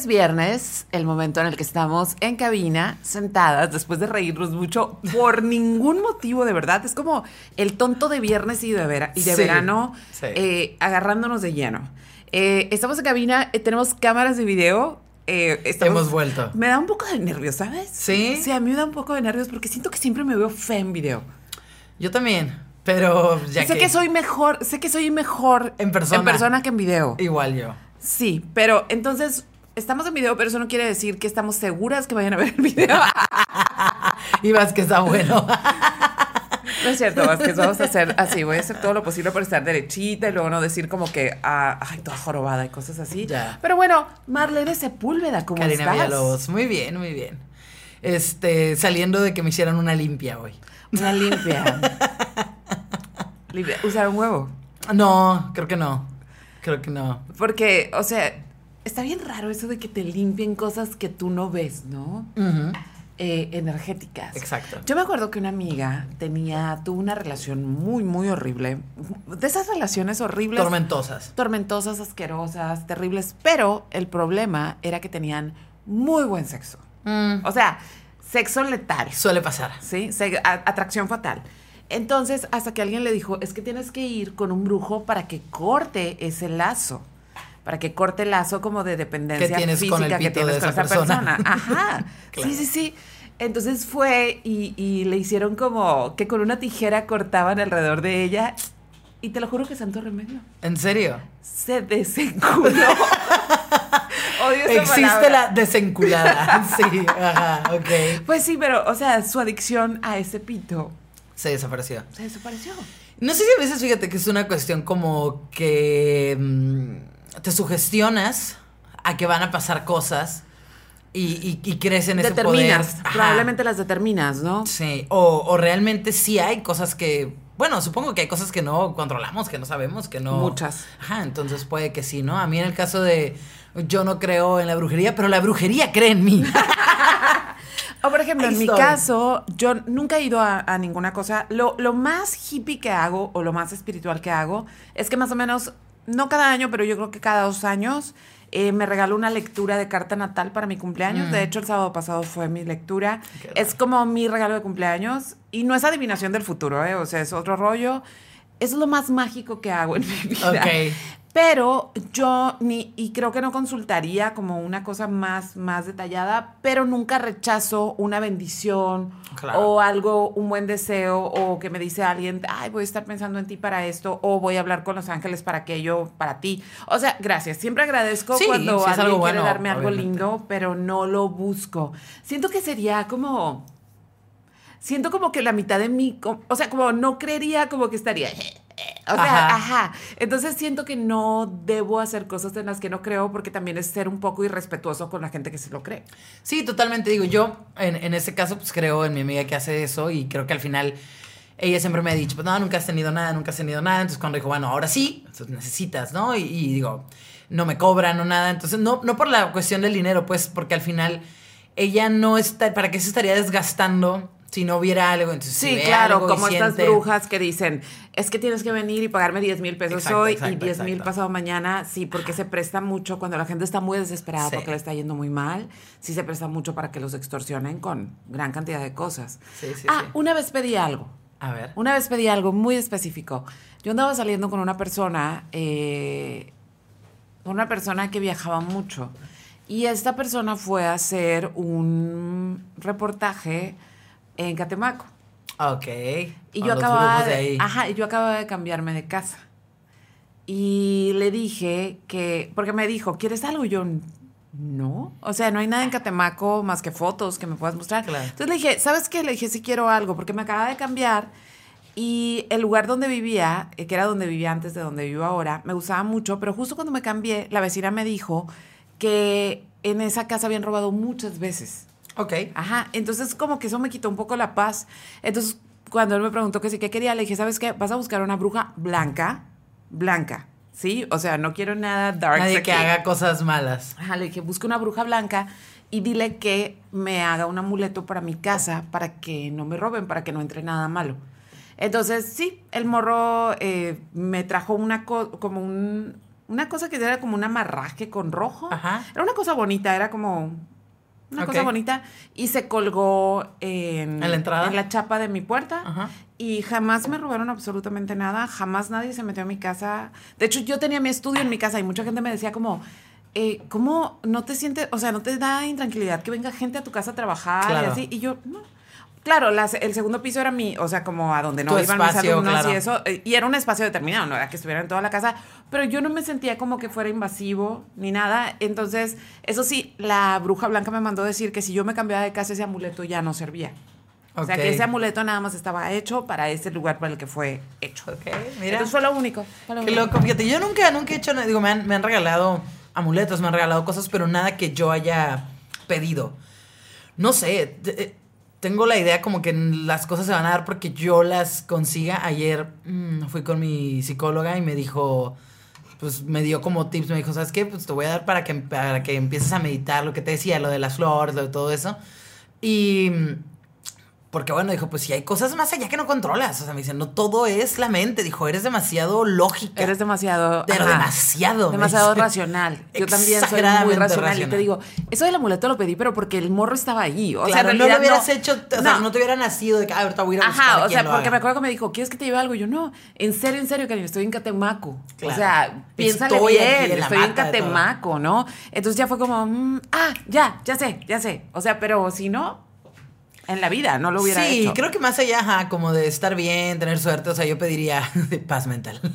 Es viernes, el momento en el que estamos en cabina, sentadas, después de reírnos mucho, por ningún motivo, de verdad. Es como el tonto de viernes y de, vera- y de Sí, verano, sí. eh, agarrándonos de lleno. Eh, estamos en cabina, eh, tenemos cámaras de video. estamos- Hemos vuelto. Me da un poco de nervios, ¿sabes? ¿Sí? Sí, a mí me da un poco de nervios porque siento que siempre me veo fea en video. Yo también, pero ya sé que... soy mejor, sé que soy mejor En persona. en persona que en video. Igual yo. Sí, pero entonces estamos en video, pero eso no quiere decir que estamos seguras que vayan a ver el video. Y vas que está bueno. no es cierto, Vázquez, vamos a hacer así, voy a hacer todo lo posible por estar derechita y luego no decir como que, ah, ay, toda jorobada y cosas así. Ya. Pero bueno, Marlene Sepúlveda, ¿cómo Karina estás? Villalobos. Muy bien, muy bien. Este, saliendo de que me hicieran una limpia hoy. Una limpia. limpia. Usar un huevo. No, creo que no. Creo que no. Porque, o sea, está bien raro eso de que te limpien cosas que tú no ves, ¿no? Eh, energéticas. Exacto. Yo me acuerdo que una amiga tenía, tuvo una relación muy, muy horrible. De esas relaciones horribles. Tormentosas. tormentosas, asquerosas, terribles. Pero el problema era que tenían muy buen sexo. Mm, O sea, sexo letal. Suele pasar. ¿Sí? Se- atracción fatal. Entonces, hasta que alguien le dijo, es que tienes que ir con un brujo para que corte ese lazo. Para que corte el lazo como de dependencia Que tienes física con el que tienes de con esa persona. persona. Ajá. Claro. Sí, sí, sí. Entonces fue y, y le hicieron como que con una tijera cortaban alrededor de ella. Y te lo juro que santo remedio. ¿En serio? Se desenculó. Odio esa Existe palabra. la desenculada. sí, ajá, ok. Pues sí, pero, o sea, su adicción a ese pito Se desapareció. se desapareció. No sé si a veces, fíjate que es una cuestión como que mm, te sugestionas a que van a pasar cosas y, y, y crees en ese poder. Probablemente las determinas, ¿no? Sí, o, o realmente sí hay cosas que, bueno, supongo que hay cosas que no controlamos, que no sabemos, que no... Muchas. Ajá, entonces puede que sí, ¿no? A mí en el caso de, yo no creo en la brujería, pero la brujería cree en mí. O por ejemplo, Ahí en mi caso, yo nunca he ido a, a ninguna cosa. Lo, lo más hippie que hago o lo más espiritual que hago es que más o menos, no cada año, pero yo creo que cada dos años, eh, me regalo una lectura de carta natal para mi cumpleaños. Mm. De hecho, el sábado pasado fue mi lectura. Qué Es como mi regalo de cumpleaños y no es adivinación del futuro, ¿eh? O sea, es otro rollo. Es lo más mágico que hago en mi vida. Ok. Pero yo ni, y creo que no consultaría como una cosa más, más detallada, pero nunca rechazo una bendición Claro. o algo, un buen deseo, o que me dice alguien, ay, voy a estar pensando en ti para esto, o voy a hablar con los ángeles para aquello, para ti. O sea, gracias. Siempre agradezco Sí, cuando alguien algo quiere bueno, darme algo obviamente. lindo, pero no lo busco. Siento que sería como. Siento como que la mitad de mí, o sea, como no creería como que estaría. O sea, Ajá. ajá. Entonces siento que no debo hacer cosas en las que no creo porque también es ser un poco irrespetuoso con la gente que se lo cree. Sí, totalmente. Digo, yo en, en este caso, pues creo en mi amiga que hace eso y creo que al final ella siempre me ha dicho, pues no, nunca has tenido nada, nunca has tenido nada. Entonces cuando dijo, bueno, ahora sí, entonces necesitas, ¿no? Y, y digo, no me cobran o nada. Entonces, no, no por la cuestión del dinero, pues, porque al final ella no está, ¿para qué se estaría desgastando si no hubiera algo? Entonces, Sí, claro, algo como estas siente- brujas que dicen, es que tienes que venir y pagarme 10 mil pesos Exacto, hoy y exacto, 10 mil pasado mañana. Sí, porque se presta mucho cuando la gente está muy desesperada Sí. porque le está yendo muy mal. Sí se presta mucho para que los extorsionen con gran cantidad de cosas. Sí, sí, ah, una vez pedí algo. A ver. Una vez pedí algo muy específico. Yo andaba saliendo con una persona, eh, una persona que viajaba mucho. Y esta persona fue a hacer un reportaje en Catemaco. Ok. Y yo acababa de, ahí. ajá, y yo acababa de cambiarme de casa. Y le dije que, porque me dijo, ¿quieres algo? Y yo, no. O sea, no hay nada en Catemaco más que fotos que me puedas mostrar. Claro. Entonces le dije, ¿sabes qué? Le dije, sí quiero algo, porque me acaba de cambiar. Y el lugar donde vivía, eh, que era donde vivía antes de donde vivo ahora, me gustaba mucho, pero justo cuando me cambié, la vecina me dijo que en esa casa habían robado muchas veces. Ok. Ajá, entonces como que eso me quitó un poco la paz. Entonces, cuando él me preguntó que sí, qué quería, le dije, ¿sabes qué? Vas a buscar una bruja blanca, blanca, ¿sí? O sea, no quiero nada dark. Nadie que haga cosas malas. Ajá, le dije, busca una bruja blanca y dile que me haga un amuleto para mi casa, para que no me roben, para que no entre nada malo. Entonces, sí, el morro eh, me trajo una co- como un, una cosa que era como un amarraje con rojo. Ajá. Era una cosa bonita, era como una cosa bonita. Y se colgó en, ¿En la entrada? en la chapa de mi puerta. Ajá. Y jamás me robaron absolutamente nada, jamás nadie se metió a mi casa. De hecho, yo tenía mi estudio en mi casa y mucha gente me decía como, eh, ¿cómo no te sientes, o sea, no te da intranquilidad que venga gente a tu casa a trabajar Claro. y así? Y yo, no. Claro, las- el segundo piso era mi, o sea, como a donde no Tu iban mis alumnos claro. y eso, eh, y era un espacio determinado, no era que estuvieran en toda la casa, pero yo no me sentía como que fuera invasivo ni nada. Entonces, eso sí, la bruja blanca me mandó decir que si yo me cambiaba de casa, ese amuleto ya no servía. O sea, que ese amuleto nada más estaba hecho para ese lugar para el que fue hecho. Ok, mira. Entonces fue lo único. fue lo Qué único. loco, fíjate, yo nunca, nunca he hecho nada, digo, me han, me han regalado amuletos, me han regalado cosas, pero nada que yo haya pedido. No sé, eh, tengo la idea como que las cosas se van a dar porque yo las consiga. Ayer mm, fui con mi psicóloga y me dijo, pues me dio como tips, me dijo, ¿sabes qué? Pues te voy a dar para que, para que empieces a meditar, lo que te decía, lo de las flores, lo de todo eso. Y... porque bueno, dijo, pues si hay cosas más allá que no controlas. O sea, me dice, no todo es la mente. Dijo, eres demasiado lógica. Eres demasiado. Pero ajá, demasiado. Demasiado racional. Yo también soy muy racional. Y te digo, eso del amuleto lo pedí, pero porque el morro estaba ahí. O sea, no lo hubieras hecho, o sea, No. no te hubiera nacido de que, ah, ahorita voy a ir a Ajá, o sea, porque haga. me acuerdo que me dijo, ¿quieres que te lleve algo? Y yo, no, en serio, en serio, cariño, estoy en Catemaco. Claro. O sea, piénsale Estoy bien, en estoy en. Catemaco, ¿no? Entonces ya fue como, mm, ah, ya, ya sé, ya sé. O sea, pero si no, en la vida no lo hubiera sí, hecho. creo que más allá, ajá, como de estar bien, tener suerte, o sea, yo pediría paz mental.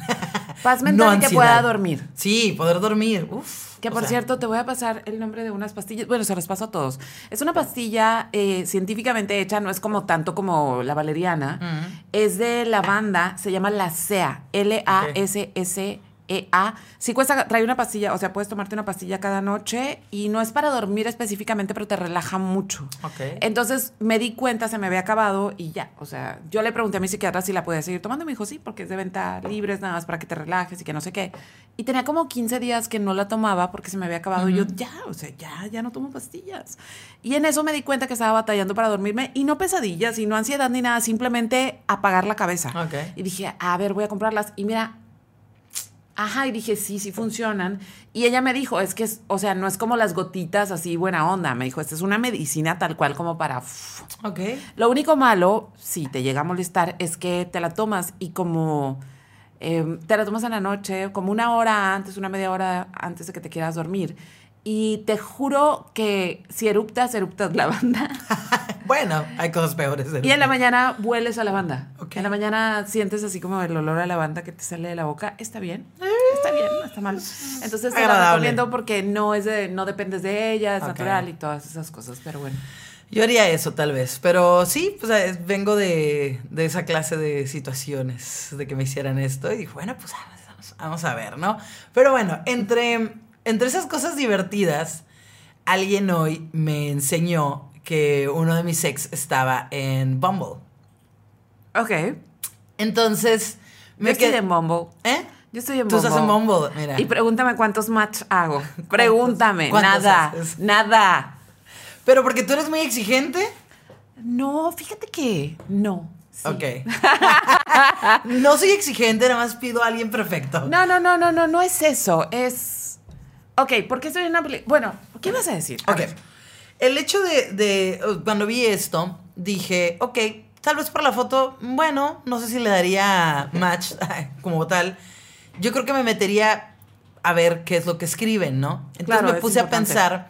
Paz mental No y que ansiedad. pueda dormir. Sí, poder dormir. Uf. Que por sea, cierto, te voy a pasar el nombre de unas pastillas. Bueno, se los paso a todos. Es una pastilla eh, científicamente hecha, no es como tanto como la valeriana. Es de lavanda, se llama la SEA. L-A-S-S-E-A. Sí cuesta, trae una pastilla, o sea, puedes tomarte una pastilla cada noche y no es para dormir específicamente, pero te relaja mucho. Ok. Entonces me di cuenta, se me había acabado y ya. O sea, yo le pregunté a mi psiquiatra si la podía seguir tomando y me dijo sí, porque es de venta libre, es nada más para que te relajes y que no sé qué. Y tenía como 15 días que no la tomaba porque se me había acabado. Y yo, ya, o sea, ya, ya no tomo pastillas. Y en eso me di cuenta que estaba batallando para dormirme y no pesadillas y no ansiedad ni nada, simplemente apagar la cabeza. Ok. Y dije, a ver, voy a comprarlas. Y mira, Ajá, y dije, sí, sí funcionan. Y ella me dijo, es que, es, o sea, no es como las gotitas así buena onda. Me dijo, esta es una medicina tal cual como para... Ok. Lo único malo, si te llega a molestar, es que te la tomas y como... eh, te la tomas en la noche, como una hora antes, una media hora antes de que te quieras dormir. Y te juro que si eruptas, eruptas lavanda. Bueno, hay cosas peores. de- Y en la mañana hueles a lavanda. Ok. En la mañana sientes así como el olor a lavanda que te sale de la boca. Está bien. Está bien, no está mal. Entonces te la Agradable. recomiendo porque no es de, no dependes de ella, es natural y todas esas cosas. Pero bueno. Yo haría eso tal vez, pero sí, pues eh, vengo de, de esa clase de situaciones, de que me hicieran esto y dije, bueno, pues vamos, vamos a ver, ¿no? Pero bueno, entre, entre esas cosas divertidas, alguien hoy me enseñó que uno de mis ex estaba en Bumble. Ok. Entonces, Me estoy quedé- en Bumble. ¿Eh? Yo estoy en Tú Bumble. estás en Bumble, mira. Y pregúntame cuántos match hago. Pregúntame. ¿Cuántos Nada. haces? Nada. Pero porque tú eres muy exigente. No, fíjate que no. Sí. Ok. no soy exigente, nada más pido a alguien perfecto. No, no, no, no, no, no es eso. Es. Ok, ¿por qué estoy en una Bueno, ¿qué ibas a decir? Ok. El hecho de, de, cuando vi esto, dije, ok, tal vez por la foto, bueno, no sé si le daría match como tal. Yo creo que me metería a ver qué es lo que escriben, ¿no? Entonces Claro, me puse a pensar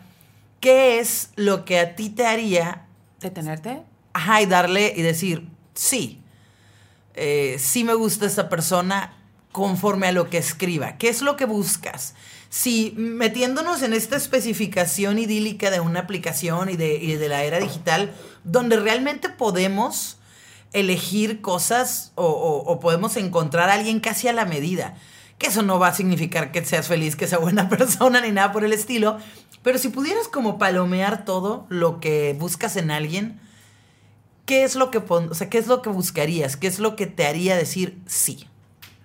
qué es lo que a ti te haría, ¿Detenerte? ajá, y darle y decir, sí, eh, sí me gusta esta persona conforme a lo que escriba. ¿Qué es lo que buscas? Si metiéndonos en esta especificación idílica de una aplicación y de, la era digital, donde realmente podemos elegir cosas o, o- podemos encontrar a alguien casi a la medida. Que eso no va a significar que seas feliz, que sea buena persona ni nada por el estilo. Pero si pudieras como palomear todo lo que buscas en alguien, ¿qué es lo que, o sea, ¿qué es lo que buscarías? ¿Qué es lo que te haría decir sí?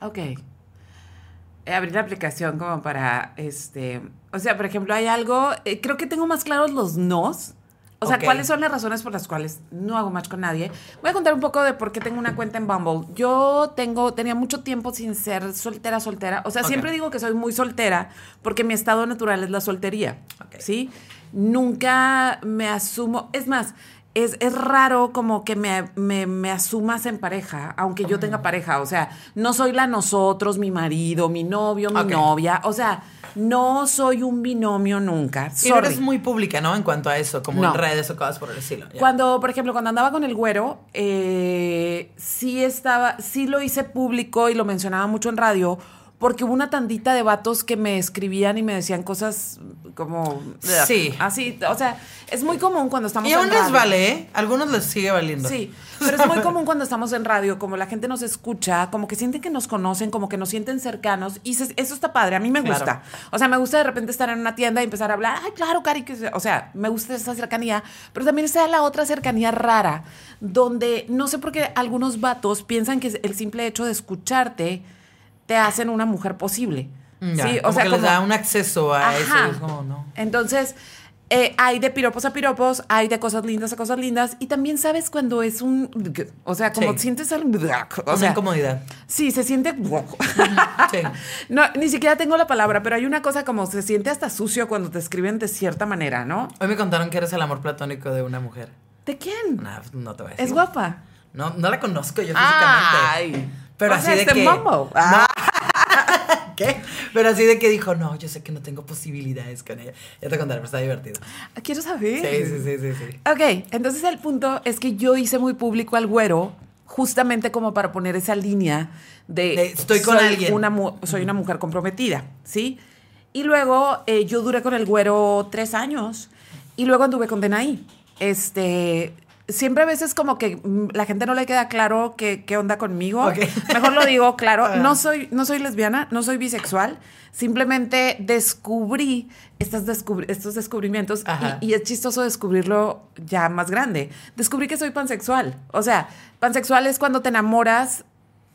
Ok. Eh, Abrir la aplicación como para, este, o sea, por ejemplo, hay algo, eh, creo que tengo más claros los nos O sea. ¿cuáles son las razones por las cuales no hago match con nadie? Voy a contar un poco de por qué tengo una cuenta en Bumble. Yo tengo, tenía mucho tiempo sin ser soltera, soltera. O sea, siempre digo que soy muy soltera porque mi estado natural es la soltería. Ok. ¿Sí? Nunca me asumo. Es más, es, es raro como que me, me- me asumas en pareja, aunque yo tenga pareja. O sea, no soy la nosotros, mi marido, mi novio, mi novia. O sea, no soy un binomio nunca. Y no Sorry. eres muy pública, ¿no? En cuanto a eso, como No. en redes o cosas por el estilo. Cuando, por ejemplo, cuando andaba con el güero, eh, sí estaba, sí lo hice público y lo mencionaba mucho en radio, porque hubo una tandita de vatos que me escribían y me decían cosas como Sí. así, o sea, es muy común cuando estamos Y en aún les radio. vale, ¿eh? Algunos les sigue valiendo. Sí, pero es muy común cuando estamos en radio, como la gente nos escucha, como que sienten que nos conocen, como que nos sienten cercanos, y se- eso está padre, a mí me Claro. gusta. O sea, me gusta de repente estar en una tienda y empezar a hablar, ay, claro, Cari, que se-". o sea, me gusta esa cercanía, pero también está la otra cercanía rara, donde no sé por qué algunos vatos piensan que el simple hecho de escucharte te hacen una mujer posible. Mm, Ya, Sí, como o sea, que les da un acceso a eso. Ajá. es como, no. Entonces, eh, hay de piropos a piropos, hay de cosas lindas a cosas lindas, y también sabes cuando es un, o sea, como Sí. sientes algo, o sea, incomodidad. sí, se siente, Sí. no, ni siquiera tengo la palabra, pero hay una cosa como se siente hasta sucio cuando te escriben de cierta manera, ¿no? Hoy me contaron que eres el amor platónico de una mujer. ¿De quién? Nah, no te voy a decir. Es guapa. No, no la conozco yo físicamente. Ay, Pero o así sea, de este que-. Ah. ¿Qué? Pero así de que dijo, no, yo sé que no tengo posibilidades con ella. Ya te contaré, pero está divertido. Quiero saber. Sí, sí, sí, sí, sí. Ok, entonces el punto es que yo hice muy público al güero justamente como para poner esa línea de, De estoy con soy alguien. Una, soy una mujer comprometida, ¿sí? Y luego eh, yo duré con el güero tres años y luego anduve con Denaí. Este, siempre a veces como que mm, la gente no le queda claro qué, qué onda conmigo. Mejor lo digo claro, Ah. no soy, no soy lesbiana, no soy bisexual. Simplemente descubrí estas descubri- estos descubrimientos y, y es chistoso descubrirlo ya más grande. Descubrí que soy pansexual. O sea, pansexual es cuando te enamoras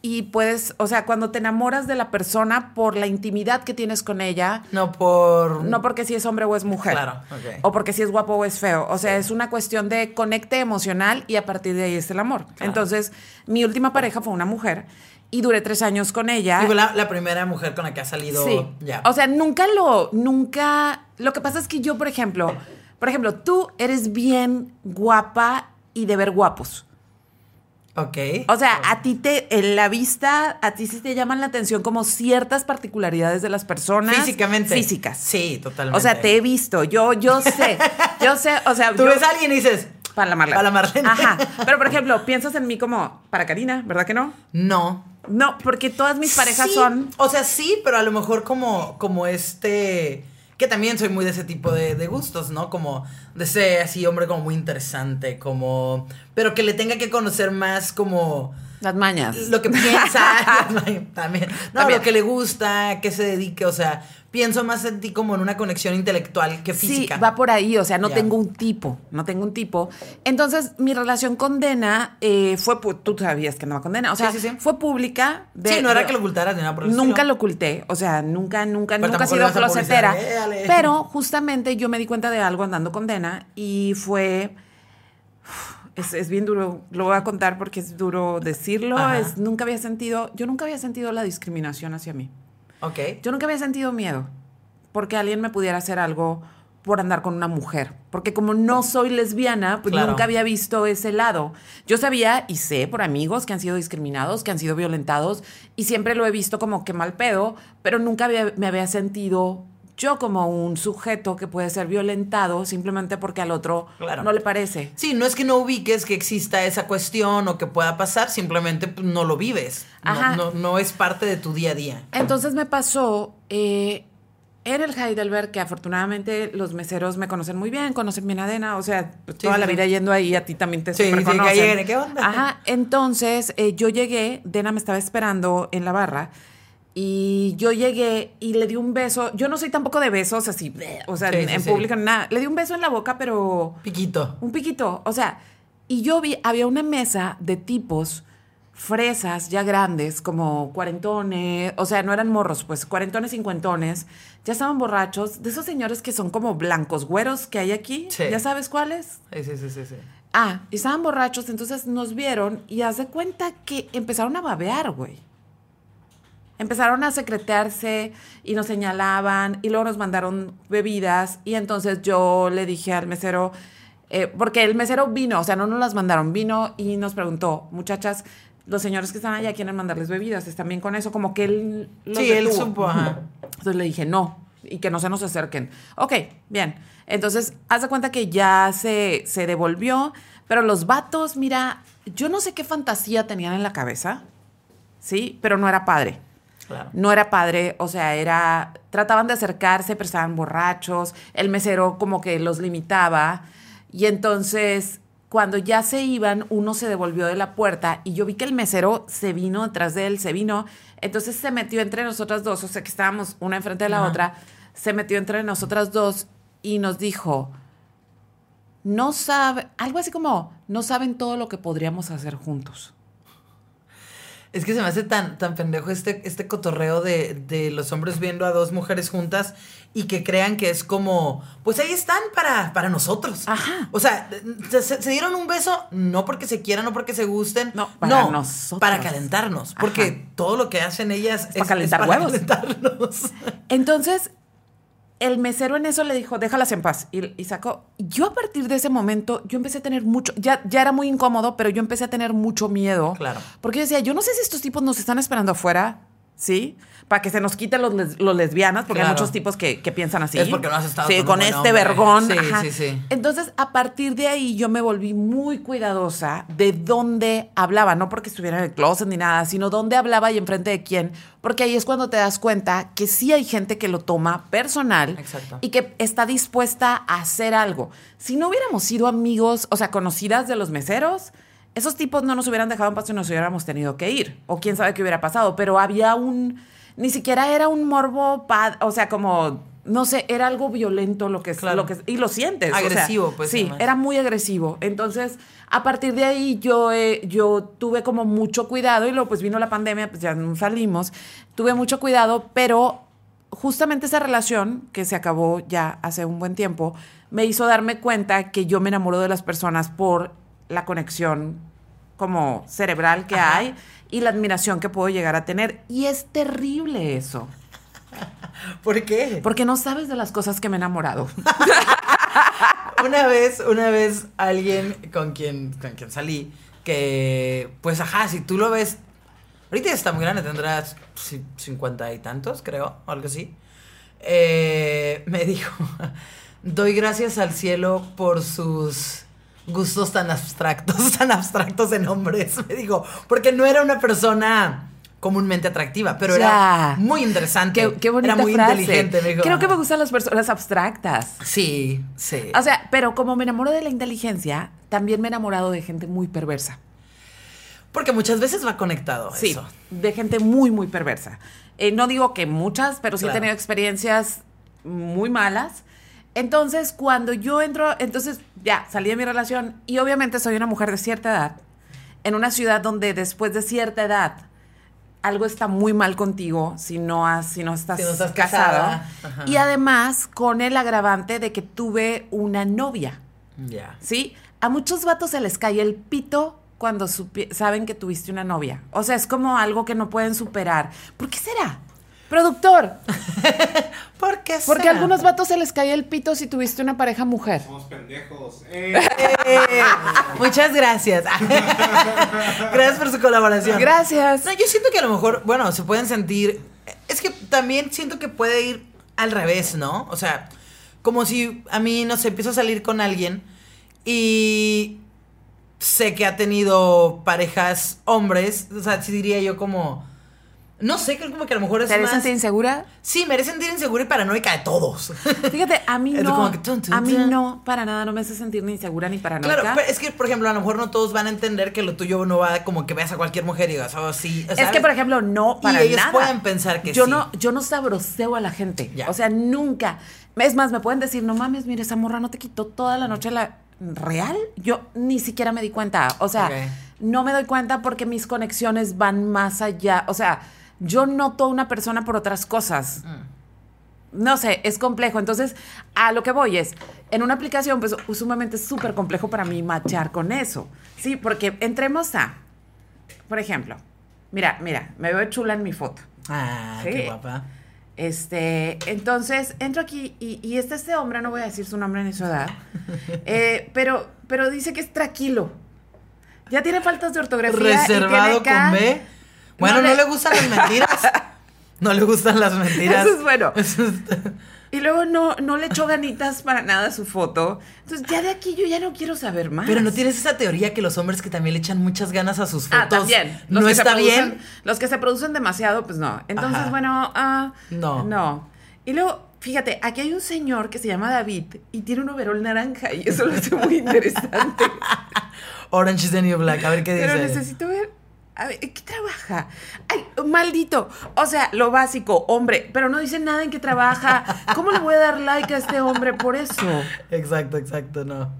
y puedes, o sea, cuando te enamoras de la persona por la intimidad que tienes con ella, No por... no porque si es hombre o es mujer. Claro. O porque si es guapo o es feo. O sea, es una cuestión de conecte emocional y a partir de ahí es el amor. Entonces, mi última pareja fue una mujer y duré tres años con ella. Y fue la, la primera mujer con la que ha salido Sí. ya. O sea, nunca lo, nunca. Lo que pasa es que yo, por ejemplo, por ejemplo, tú eres bien guapa y de ver guapos. Ok. O sea, a ti te, en la vista, a ti sí te llaman la atención como ciertas particularidades de las personas. Físicamente. Físicas. Sí, totalmente. O sea, te he visto, yo, yo sé, yo sé, o sea, Tú yo- ves a alguien y dices, para la Marlene. Para la Marlene. Ajá. Pero, por ejemplo, piensas en mí como para Karina, ¿verdad que no? no. No, porque todas mis parejas Sí, son. O sea, sí, pero a lo mejor como, como este. Que también soy muy de ese tipo de, de gustos, ¿no? Como de ese así hombre como muy interesante, como. Pero que le tenga que conocer más como. Las mañas. Lo que piensa. también. No, También. lo que le gusta, que se dedique. O sea, pienso más en ti como en una conexión intelectual que física. Sí, va por ahí, o sea, no tengo un tipo, no tengo un tipo. Entonces, mi relación con Dena eh, fue, tú sabías que andaba con Dena, o sea, Sí, sí, sí. fue pública. de- Sí, no era de- que lo ocultaras ni nada por el Nunca estilo. lo oculté, o sea, nunca, nunca, Pero nunca he sido closetera. "Éale". Pero justamente yo me di cuenta de algo andando con Dena y fue... Es, es bien duro, lo voy a contar porque es duro decirlo. Ajá. Es, nunca había sentido, yo nunca había sentido la discriminación hacia mí. Ok. Yo nunca había sentido miedo porque alguien me pudiera hacer algo por andar con una mujer. Porque como no soy lesbiana, pues Claro. nunca había visto ese lado. Yo sabía y sé por amigos que han sido discriminados, que han sido violentados, y siempre lo he visto como que mal pedo, pero nunca había- me había sentido yo como un sujeto que puede ser violentado simplemente porque al otro Claro. no le parece. Sí, no es que no ubiques que exista esa cuestión o que pueda pasar, simplemente pues, no lo vives. No- Ajá. No, no es parte de tu día a día. Entonces me pasó eh, en el Heidelberg, que afortunadamente los meseros me conocen muy bien, conocen bien a Dena, o sea, pues, Sí, toda sí, la vida yendo ahí, a ti también te Sí. Ajá, entonces eh, yo llegué, Dena me estaba esperando en la barra, y yo llegué y le di un beso, yo no soy tampoco de besos así, o sea, Sí, en, sí, en sí. público, nada, le di un beso en la boca, pero Piquito. un piquito, o sea, y yo vi, había una mesa de tipos fresas ya grandes, como cuarentones, o sea, no eran morros, pues cuarentones, cincuentones, ya estaban borrachos, de esos señores que son como blancos, güeros que hay aquí, Sí. ¿ya sabes cuáles? Sí, sí, sí, sí. sí. Ah, y estaban borrachos, entonces nos vieron y haz de cuenta que empezaron a babear, güey. Empezaron a secretearse y nos señalaban y luego nos mandaron bebidas y entonces yo le dije al mesero, eh, porque el mesero vino, o sea, no nos las mandaron, vino y nos preguntó, muchachas, los señores que están allá quieren mandarles bebidas, ¿están bien con eso? Como que él... los Sí, él detuvo. supo, ajá. Entonces le dije, no, y que no se nos acerquen. Ok, bien. Entonces, haz de cuenta que ya se, se devolvió, pero los vatos, mira, yo no sé qué fantasía tenían en la cabeza, ¿sí? Pero no era padre. Claro. No era padre, o sea, era. Trataban de acercarse, pero estaban borrachos. El mesero como que los limitaba. Y entonces, cuando ya se iban, uno se devolvió de la puerta y yo vi que el mesero se vino detrás de él, se vino. Entonces se metió entre nosotras dos, o sea, que estábamos una enfrente de la Ajá. otra. Se metió entre nosotras dos y nos dijo: No sabe. Algo así como: No saben todo lo que podríamos hacer juntos. Es que se me hace tan, tan pendejo este, este cotorreo de, de los hombres viendo a dos mujeres juntas y que crean que es como, pues ahí están para, para nosotros. Ajá. O sea, se, dieron un beso no porque se quieran, no porque se gusten. No, para no, nosotros. Para calentarnos. Porque Ajá. todo lo que hacen ellas es, para calentar es para huevos. calentarnos. Entonces, el mesero en eso le dijo, déjalas en paz. Y, y sacó. Yo a partir de ese momento, yo empecé a tener mucho, ya, ya era muy incómodo, pero yo empecé a tener mucho miedo. Claro. Porque yo decía, yo no sé si estos tipos nos están esperando afuera, ¿sí? Para que se nos quiten los, les- los lesbianas, porque hay muchos tipos que, que piensan así. Es porque no has estado Sí, con este hombre. vergón. Sí, ajá. sí, sí. Entonces, a partir de ahí, yo me volví muy cuidadosa de dónde hablaba, no porque estuviera en el closet ni nada, sino dónde hablaba y enfrente de quién, porque ahí es cuando te das cuenta que sí hay gente que lo toma personal Exacto. y que está dispuesta a hacer algo. Si no hubiéramos sido amigos, o sea, conocidas de los meseros, esos tipos no nos hubieran dejado en paz y nos hubiéramos tenido que ir, o quién sabe qué hubiera pasado, pero había un, ni siquiera era un morbo, pa- o sea, como, no sé, era algo violento lo que es, Claro. lo que y lo sientes. o sea, Agresivo, pues, Sí, además. era muy agresivo. Entonces, a partir de ahí yo, eh, yo tuve como mucho cuidado y luego pues vino la pandemia, pues ya no salimos. Tuve mucho cuidado, pero justamente esa relación que se acabó ya hace un buen tiempo me hizo darme cuenta que yo me enamoro de las personas por la conexión como cerebral que Ajá. hay y la admiración que puedo llegar a tener. Y es terrible eso, ¿Por qué? porque no sabes de las cosas que me he enamorado. Una vez, una vez alguien con quien, con quien salí, que, pues ajá, si tú lo ves, ahorita está muy grande, tendrás ci- cincuenta y tantos, creo, o algo así, eh, me dijo, doy gracias al cielo por sus gustos tan abstractos, tan abstractos en hombres, me dijo, porque no era una persona comúnmente atractiva, pero Ya. era muy interesante, Qué, qué bonita era muy frase. inteligente, me dijo. Creo que me gustan las personas abstractas. Sí, sí. O sea, pero como me enamoro de la inteligencia, también me he enamorado de gente muy perversa. Porque muchas veces va conectado Sí, eso. de gente muy, muy perversa. Eh, no digo que muchas, pero sí Claro. he tenido experiencias muy malas. Entonces, cuando yo entro, entonces ya salí de mi relación y obviamente soy una mujer de cierta edad, en una ciudad donde después de cierta edad algo está muy mal contigo si no, has, si no estás, Si no estás casado. casada. Y además con el agravante de que tuve una novia. Ya. ¿sí? A muchos vatos se les cae el pito cuando saben que tuviste una novia. O sea, es como algo que no pueden superar. ¿Por qué será? Productor, ¿Por qué porque a algunos vatos se les cae el pito si tuviste una pareja mujer. Somos pendejos. Eh, Eh, muchas gracias. gracias por su colaboración. Gracias. No, yo siento que a lo mejor, bueno, se pueden sentir. Es que también siento que puede ir al revés, ¿no? O sea, como si a mí, no sé, empiezo a salir con alguien y sé que ha tenido parejas hombres. O sea, sí diría yo como. No sé, que como que a lo mejor es ¿Te más... sentir insegura? Sí, me haré sentir insegura y paranoica de todos. Fíjate, a mí no. que a mí no, para nada, no me hace sentir ni insegura ni paranoica. Claro, pero es que, por ejemplo, a lo mejor no todos van a entender que lo tuyo no va como que veas a cualquier mujer y digas, oh, sí. Es que, por ejemplo, no para y ellos nada. pueden pensar que yo sí. No, yo no sabroseo a la gente. Ya. O sea, nunca. Es más, me pueden decir, no mames, mire, esa morra no te quitó toda la noche la... ¿Real? Yo ni siquiera me di cuenta. O sea, no me doy cuenta porque mis conexiones van más allá. O sea, yo noto a una persona por otras cosas. No sé, es complejo. Entonces, a lo que voy es, en una aplicación, pues sumamente súper complejo para mí machar con eso. Sí, porque entremos a, por ejemplo, mira, mira, me veo chula en mi foto. Ah, Sí. qué guapa. Este, entonces entro aquí y, y está este hombre, no voy a decir su nombre ni su edad, eh, pero, pero dice que es tranquilo. Ya tiene faltas de ortografía. y Reservado tiene acá- con B. Bueno, No no, le- gustan las mentiras. No le gustan las mentiras. Eso es bueno. Eso es- Y luego no, no le echó ganitas para nada a su foto. Entonces ya de aquí yo ya no quiero saber más. Pero no tienes esa teoría que los hombres que también le echan muchas ganas a sus fotos. Ah, también. Los no que se está producen- bien. Los que se producen demasiado, pues no. Entonces, Ajá. bueno, ah, No. No. Y luego, fíjate, aquí hay un señor que se llama David y tiene un overol naranja y eso lo hace muy interesante. Orange is the new black. A ver qué Pero dice. necesito ver. A ver, ¿en qué trabaja? Ay, maldito. O sea, lo básico, hombre, pero no dice nada en qué trabaja. ¿Cómo le voy a dar like a este hombre por eso? Exacto, exacto, no.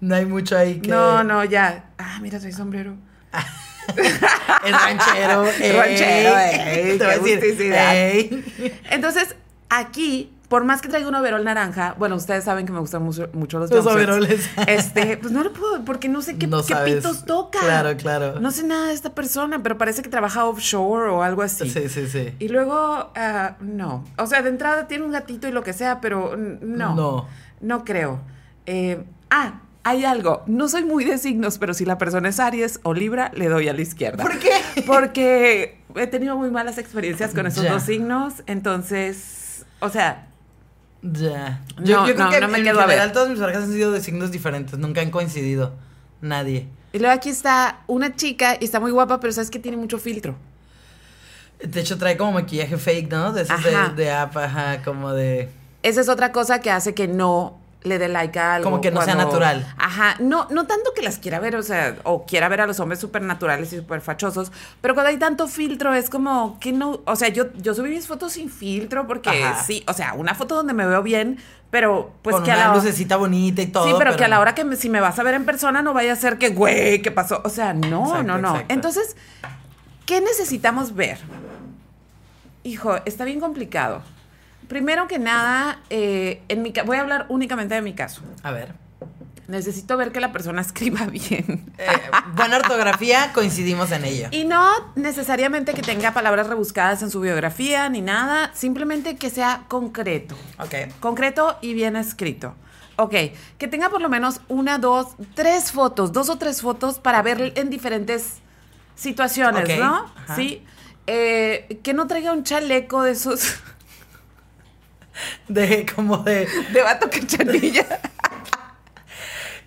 No hay mucho ahí que. No, no, ya. Ah, mira, trae sombrero. Es ranchero. ey. Ranchero, ey, qué decir, ey. Entonces, aquí, por más que traiga un overol naranja, bueno, ustedes saben que me gustan mucho, mucho los, Los overoles. Este, pues no lo puedo, porque no sé qué, No qué pitos toca. Claro, claro. No sé nada de esta persona, pero parece que trabaja offshore o algo así. Sí, sí, sí. Y luego, ah, no. O sea, de entrada tiene un gatito y lo que sea, pero no. No. No creo. Eh, ah, hay algo. No soy muy de signos, pero si la persona es Aries o Libra, le doy a la izquierda. ¿Por qué? Porque he tenido muy malas experiencias con esos Ya. dos signos. Entonces, o sea, Ya. No, Yo, yo creo no, que no me en quedo a ver. general todas mis parejas han sido de signos diferentes. Nunca han coincidido. Nadie. y luego aquí está una chica y está muy guapa, pero sabes que tiene mucho filtro. De hecho, trae como maquillaje fake, ¿no? De esos de, de app, ajá, como de. Esa es otra cosa que hace que no le dé like a algo. Como que no sea natural. Ajá, no, no tanto que las quiera ver, o sea, o quiera ver a los hombres súper naturales y súper fachosos, pero cuando hay tanto filtro es como que no, o sea, yo, yo subí mis fotos sin filtro porque Ajá. sí, o sea, una foto donde me veo bien, pero pues con que a la lucecita bonita y todo. Sí, pero, que a la hora que me- si me vas a ver en persona no vaya a ser que, güey, ¿qué pasó? O sea, no, Exacto, no, no. exacto. Entonces, ¿qué necesitamos ver? Hijo, está bien complicado. Primero que nada, eh, en mi ca- voy a hablar únicamente de mi caso. A ver. Necesito ver que la persona escriba bien. Eh, buena ortografía, coincidimos en ello. Y no necesariamente que tenga palabras rebuscadas en su biografía ni nada, simplemente que sea concreto. Ok. Concreto y bien escrito. Ok, que tenga por lo menos una, dos, tres fotos, dos o tres fotos para ver en diferentes situaciones, ¿no? ajá. Sí. Eh, que no traiga un chaleco de esos De como de. de vato cachanilla.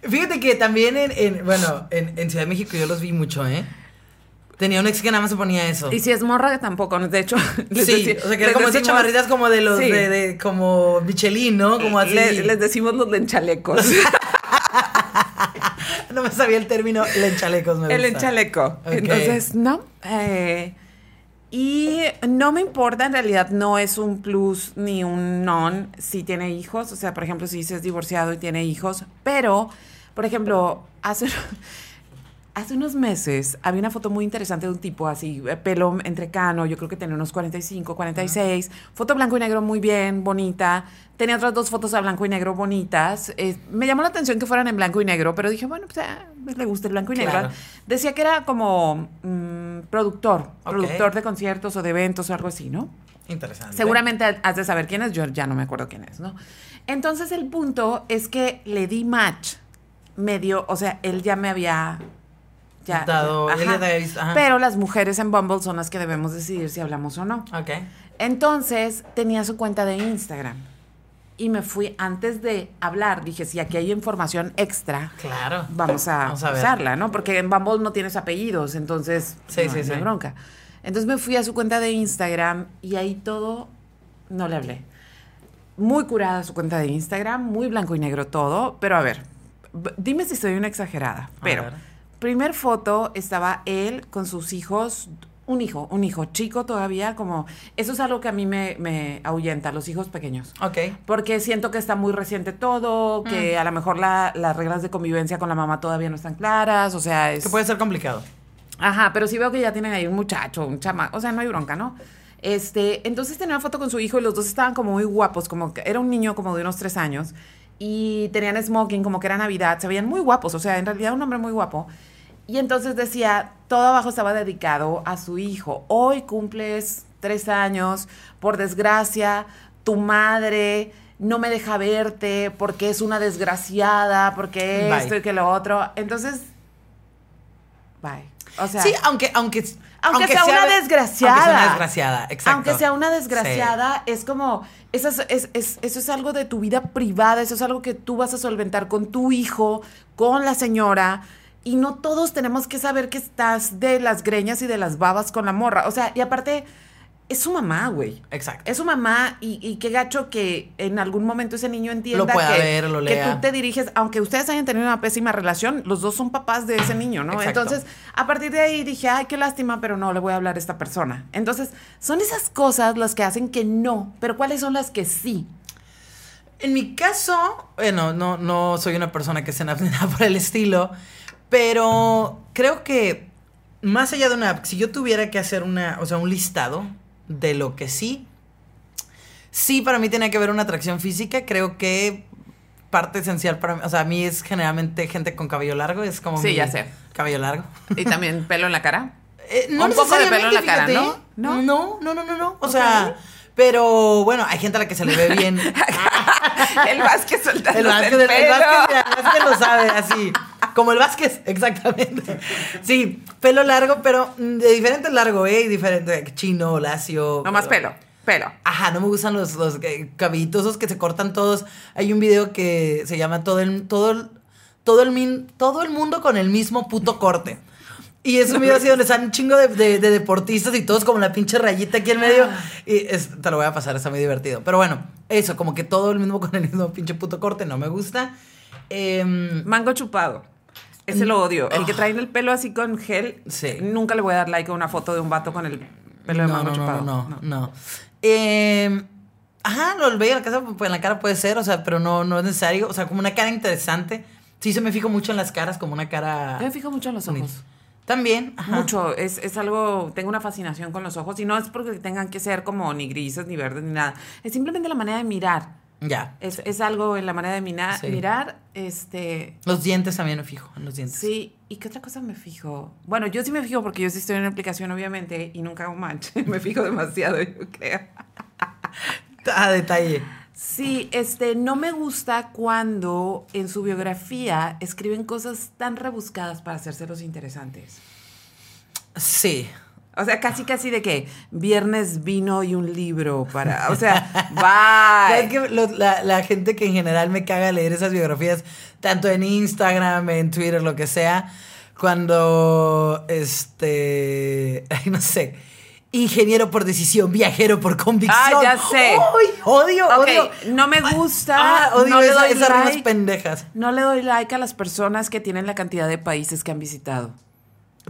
Fíjate que también en, en- bueno, en, en Ciudad de México yo los vi mucho, ¿eh? Tenía un ex que nada más se ponía eso. Y si es morra, tampoco. De hecho, les sí, o sea, que les como esas decimos- chamarritas como de los Sí. de, de- como Michelin, ¿no? Como así. Le- les decimos los lenchalecos. No me sabía el término lenchalecos, me El gusta. enchaleco. Ok. Entonces, no. eh, y no me importa, en realidad no es un plus ni un non si tiene hijos. O sea, por ejemplo, si es divorciado y tiene hijos. Pero, por ejemplo, hace, hace unos meses había una foto muy interesante de un tipo así, eh, pelo entrecano, yo creo que tenía unos 45, 46. Foto blanco y negro muy bien, bonita. Tenía otras dos fotos a blanco y negro bonitas. Eh, me llamó la atención que fueran en blanco y negro, pero dije, bueno, pues ah, le gusta el blanco y negro. Decía que era como mm, productor, productor de conciertos o de eventos o algo así, ¿no? Interesante. Seguramente has de saber quién es, yo ya no me acuerdo quién es, ¿no? Entonces el punto es que le di match medio, o sea, él ya me había ya, Dado- él ajá. Pero las mujeres en Bumble son las que debemos decidir si hablamos o no. Ok. Entonces tenía su cuenta de Instagram y me fui antes de hablar, dije, si aquí hay información extra, Claro. vamos a, Vamos a ver. usarla, ¿no? Porque en Bumble no tienes apellidos, entonces Sí, no, sí, no hay sí. bronca. Entonces me fui a su cuenta de Instagram y ahí todo, no le hablé. Muy curada su cuenta de Instagram, muy blanco y negro todo, pero a ver, dime si soy una exagerada, pero primer foto estaba él con sus hijos, Un hijo, un hijo chico todavía, como... Eso es algo que a mí me, me ahuyenta, los hijos pequeños. Ok. Porque siento que está muy reciente todo, que Mm. a lo mejor la- las reglas de convivencia con la mamá todavía no están claras, o sea, es... Que puede ser complicado. Ajá, pero sí veo que ya tienen ahí un muchacho, un chama, o sea, no hay bronca, ¿no? Este, entonces tenía una foto con su hijo y los dos estaban como muy guapos, como que era un niño como de unos tres años y tenían smoking, como que era Navidad, se veían muy guapos, o sea, en realidad un hombre muy guapo. Y entonces decía, todo abajo estaba dedicado a su hijo. Hoy cumples tres años, por desgracia, tu madre no me deja verte porque es una desgraciada, porque Bye. esto y que lo otro. Entonces, bye. O sea, sí, aunque, aunque, aunque, sea, una desgraciada. Aunque sea una desgraciada, exacto. Aunque sea una desgraciada, es como, eso es, es- es- eso es algo de tu vida privada, eso es algo que tú vas a solventar con tu hijo, con la señora. Y no todos tenemos que saber que estás de las greñas y de las babas con la morra. O sea, y aparte, es su mamá, güey. Exacto. Es su mamá y, y qué gacho que en algún momento ese niño entienda pueda que, ver, lo que lea. tú te diriges, aunque ustedes hayan tenido una pésima relación, los dos son papás de ese niño, ¿no? Exacto. Entonces, a partir de ahí dije, ay, qué lástima, pero no le voy a hablar a esta persona. Entonces, son esas cosas las que hacen que no, pero ¿cuáles son las que sí? En mi caso, bueno, no, no soy una persona que se nada por el estilo, pero creo que más allá de una app, si yo tuviera que hacer una, o sea, un listado de lo que sí, sí para mí tiene que haber una atracción física, creo que parte esencial para mí, o sea, a mí es generalmente gente con cabello largo, es como Sí, mi ya sé. cabello largo. Y también pelo en la cara. Eh, no Un poco de pelo en la cara, fíjate. ¿no? No, no, no, no, no. O Ok. sea, pero bueno, hay gente a la que se le ve bien. el Vázquez soltándose El Vázquez, el el. Vázquez, el Vázquez lo sabe, así. Como el Vázquez, exactamente. Sí, pelo largo, pero mm, de diferente largo, ¿eh? Y Diferente, chino, lacio. No más pelo, pelo. Ajá, no me gustan los, los eh, cabellitos esos que se cortan todos. Hay un video que se llama Todo el, todo el, todo el, min- todo el mundo con el mismo puto corte. Y es un video así donde están un chingo de, de- de deportistas y todos como la pinche rayita aquí en medio. Y es- te lo voy a pasar, está muy divertido. Pero bueno, eso, como que todo el mismo con el mismo pinche puto corte, no me gusta. Em, Mango chupado. Ese lo odio. El que traen el pelo así con gel. Sí. Nunca le voy a dar like a una foto de un vato con el pelo de no, mango no, chupado. No, no, no. Eh, ajá, lo veía en la casa, pues en la cara puede ser, o sea, pero no, no es necesario. O sea, como una cara interesante. Sí, se me fijo mucho en las caras, como una cara. Yo me fijo mucho en los ojos. También, ajá. Mucho. Es, es algo. Tengo una fascinación con los ojos. Y no es porque tengan que ser como ni grises, ni verdes, ni nada. Es simplemente la manera de mirar. Ya. Es, es algo en la manera de Sí. mirar. Este. Los dientes también me fijo, en los dientes. Sí, ¿y qué otra cosa me fijo? Bueno, yo sí me fijo porque yo sí estoy en una aplicación, obviamente, y nunca hago match. me fijo demasiado, yo creo. A detalle. Sí, este, no me gusta cuando en su biografía escriben cosas tan rebuscadas para hacérselos interesantes. Sí. O sea, casi casi de que viernes vino y un libro para, o sea, bye. La, la gente que en general me caga leer esas biografías, tanto en Instagram, en Twitter, lo que sea, cuando, este, ay, no sé, ingeniero por decisión, viajero por convicción. Ah, ya sé. ¡Ay, odio, odio! no me gusta, Ah, odio no le esa- doy esas rimas like. pendejas. No le doy like a las personas que tienen la cantidad de países que han visitado.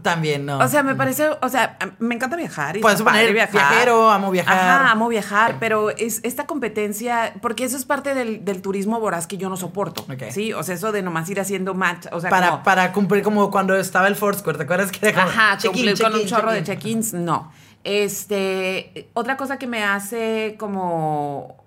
También, no. O sea, me parece, o sea, me encanta viajar. Y Puedes poner viajero, amo viajar. Ajá, amo viajar, pero es esta competencia, porque eso es parte del, del turismo voraz que yo no soporto. Ok. Sí, o sea, eso de nomás ir haciendo match, o sea, para, como- para cumplir como cuando estaba el Foursquare, ¿te acuerdas que era como Ajá, cumplir con un chorro de check-in? check-ins, no. Este, otra cosa que me hace como,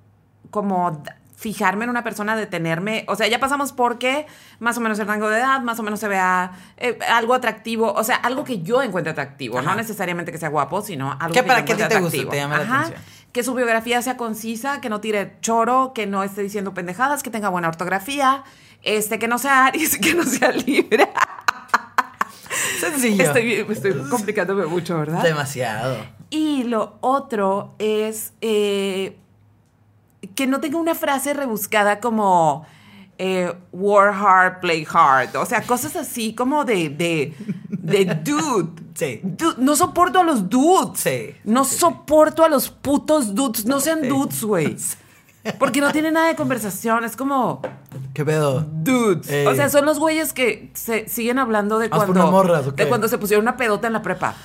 como fijarme en una persona, detenerme, o sea, ya pasamos porque más o menos el rango de edad, más o menos se vea eh, algo atractivo, o sea, algo que yo encuentre atractivo, Ajá. no necesariamente que sea guapo, sino algo Que que, para yo encuentre te guste, atractivo. te llame la Ajá. atención. Que su biografía sea concisa, que no tire choro, que no esté diciendo pendejadas, que tenga buena ortografía, este, que no sea Aries, que no sea Libra. Sencillo. Estoy, estoy complicándome mucho, ¿verdad? Demasiado. Y lo otro es eh, que no tenga una frase rebuscada como eh, war hard, play hard. O sea, cosas así como de, de, de dude. Sí. Dude, No soporto a los dudes. Sí, No sí, soporto a los putos dudes. No sean dudes, güey. Porque no tienen nada de conversación. Es como ¿Qué pedo? dudes. O sea, son los güeyes que se siguen hablando de por cuando, de cuando se pusieron una pedota en la prepa.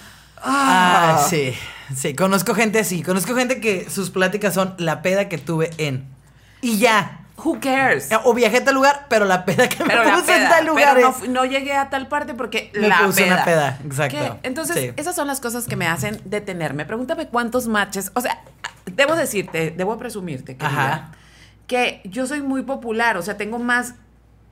Ah, sí. Sí, conozco gente así. Conozco gente que sus pláticas son la peda que tuve en. Y ya. Who cares? O viajé a tal lugar, pero la peda que Pero me puse en tal lugar pero no, no llegué a tal parte porque Me la puse peda. una peda, exacto. ¿Qué? Entonces, Sí. esas son las cosas que me hacen detenerme. Pregúntame cuántos matches. O sea, debo decirte, debo presumirte, querida, que yo soy muy popular. O sea, tengo más.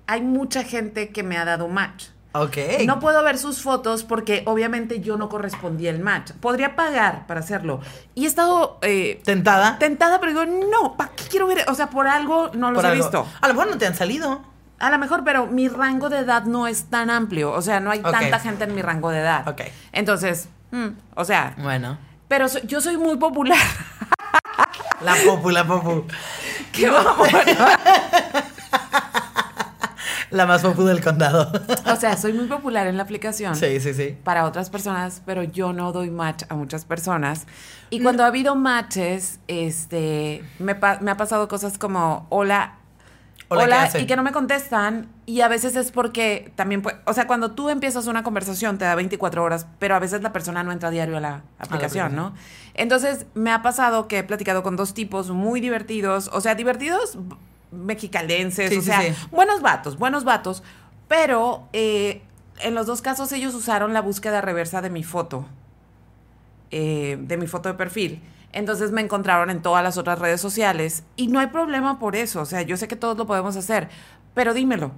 Hay mucha gente que me ha dado match. Ok. No puedo ver sus fotos porque obviamente yo no correspondía el match. Podría pagar para hacerlo. Y he estado eh, ¿Tentada? tentada, pero digo, no, ¿para qué quiero ver? O sea, por algo no los Por he algo. visto. A lo mejor no te han salido. A lo mejor, pero mi rango de edad no es tan amplio. O sea, no hay tanta gente en mi rango de edad. Ok. Entonces, mm, o sea, Bueno. pero so- yo soy muy popular. La popu, la popu. ¿Qué vamos? La más popu del condado. o sea, soy muy popular en la aplicación. Sí, sí, sí. Para otras personas, pero yo no doy match a muchas personas. Y cuando ha habido matches, este, me, ha pasado cosas como, hola, Hola, hola, y que no me contestan. Y a veces es porque también, o sea, cuando tú empiezas una conversación te da 24 horas, pero a veces la persona no entra a diario a la aplicación. ¿no? Entonces, me ha pasado que he platicado con dos tipos muy divertidos, o sea, divertidos mexicalenses, Sí, o sí, sea, sí. buenos vatos, buenos vatos, pero eh, en los dos casos ellos usaron la búsqueda reversa de mi foto, eh, de mi foto de perfil. Entonces me encontraron en todas las otras redes sociales y no hay problema por eso, o sea, yo sé que todos lo podemos hacer, pero dímelo.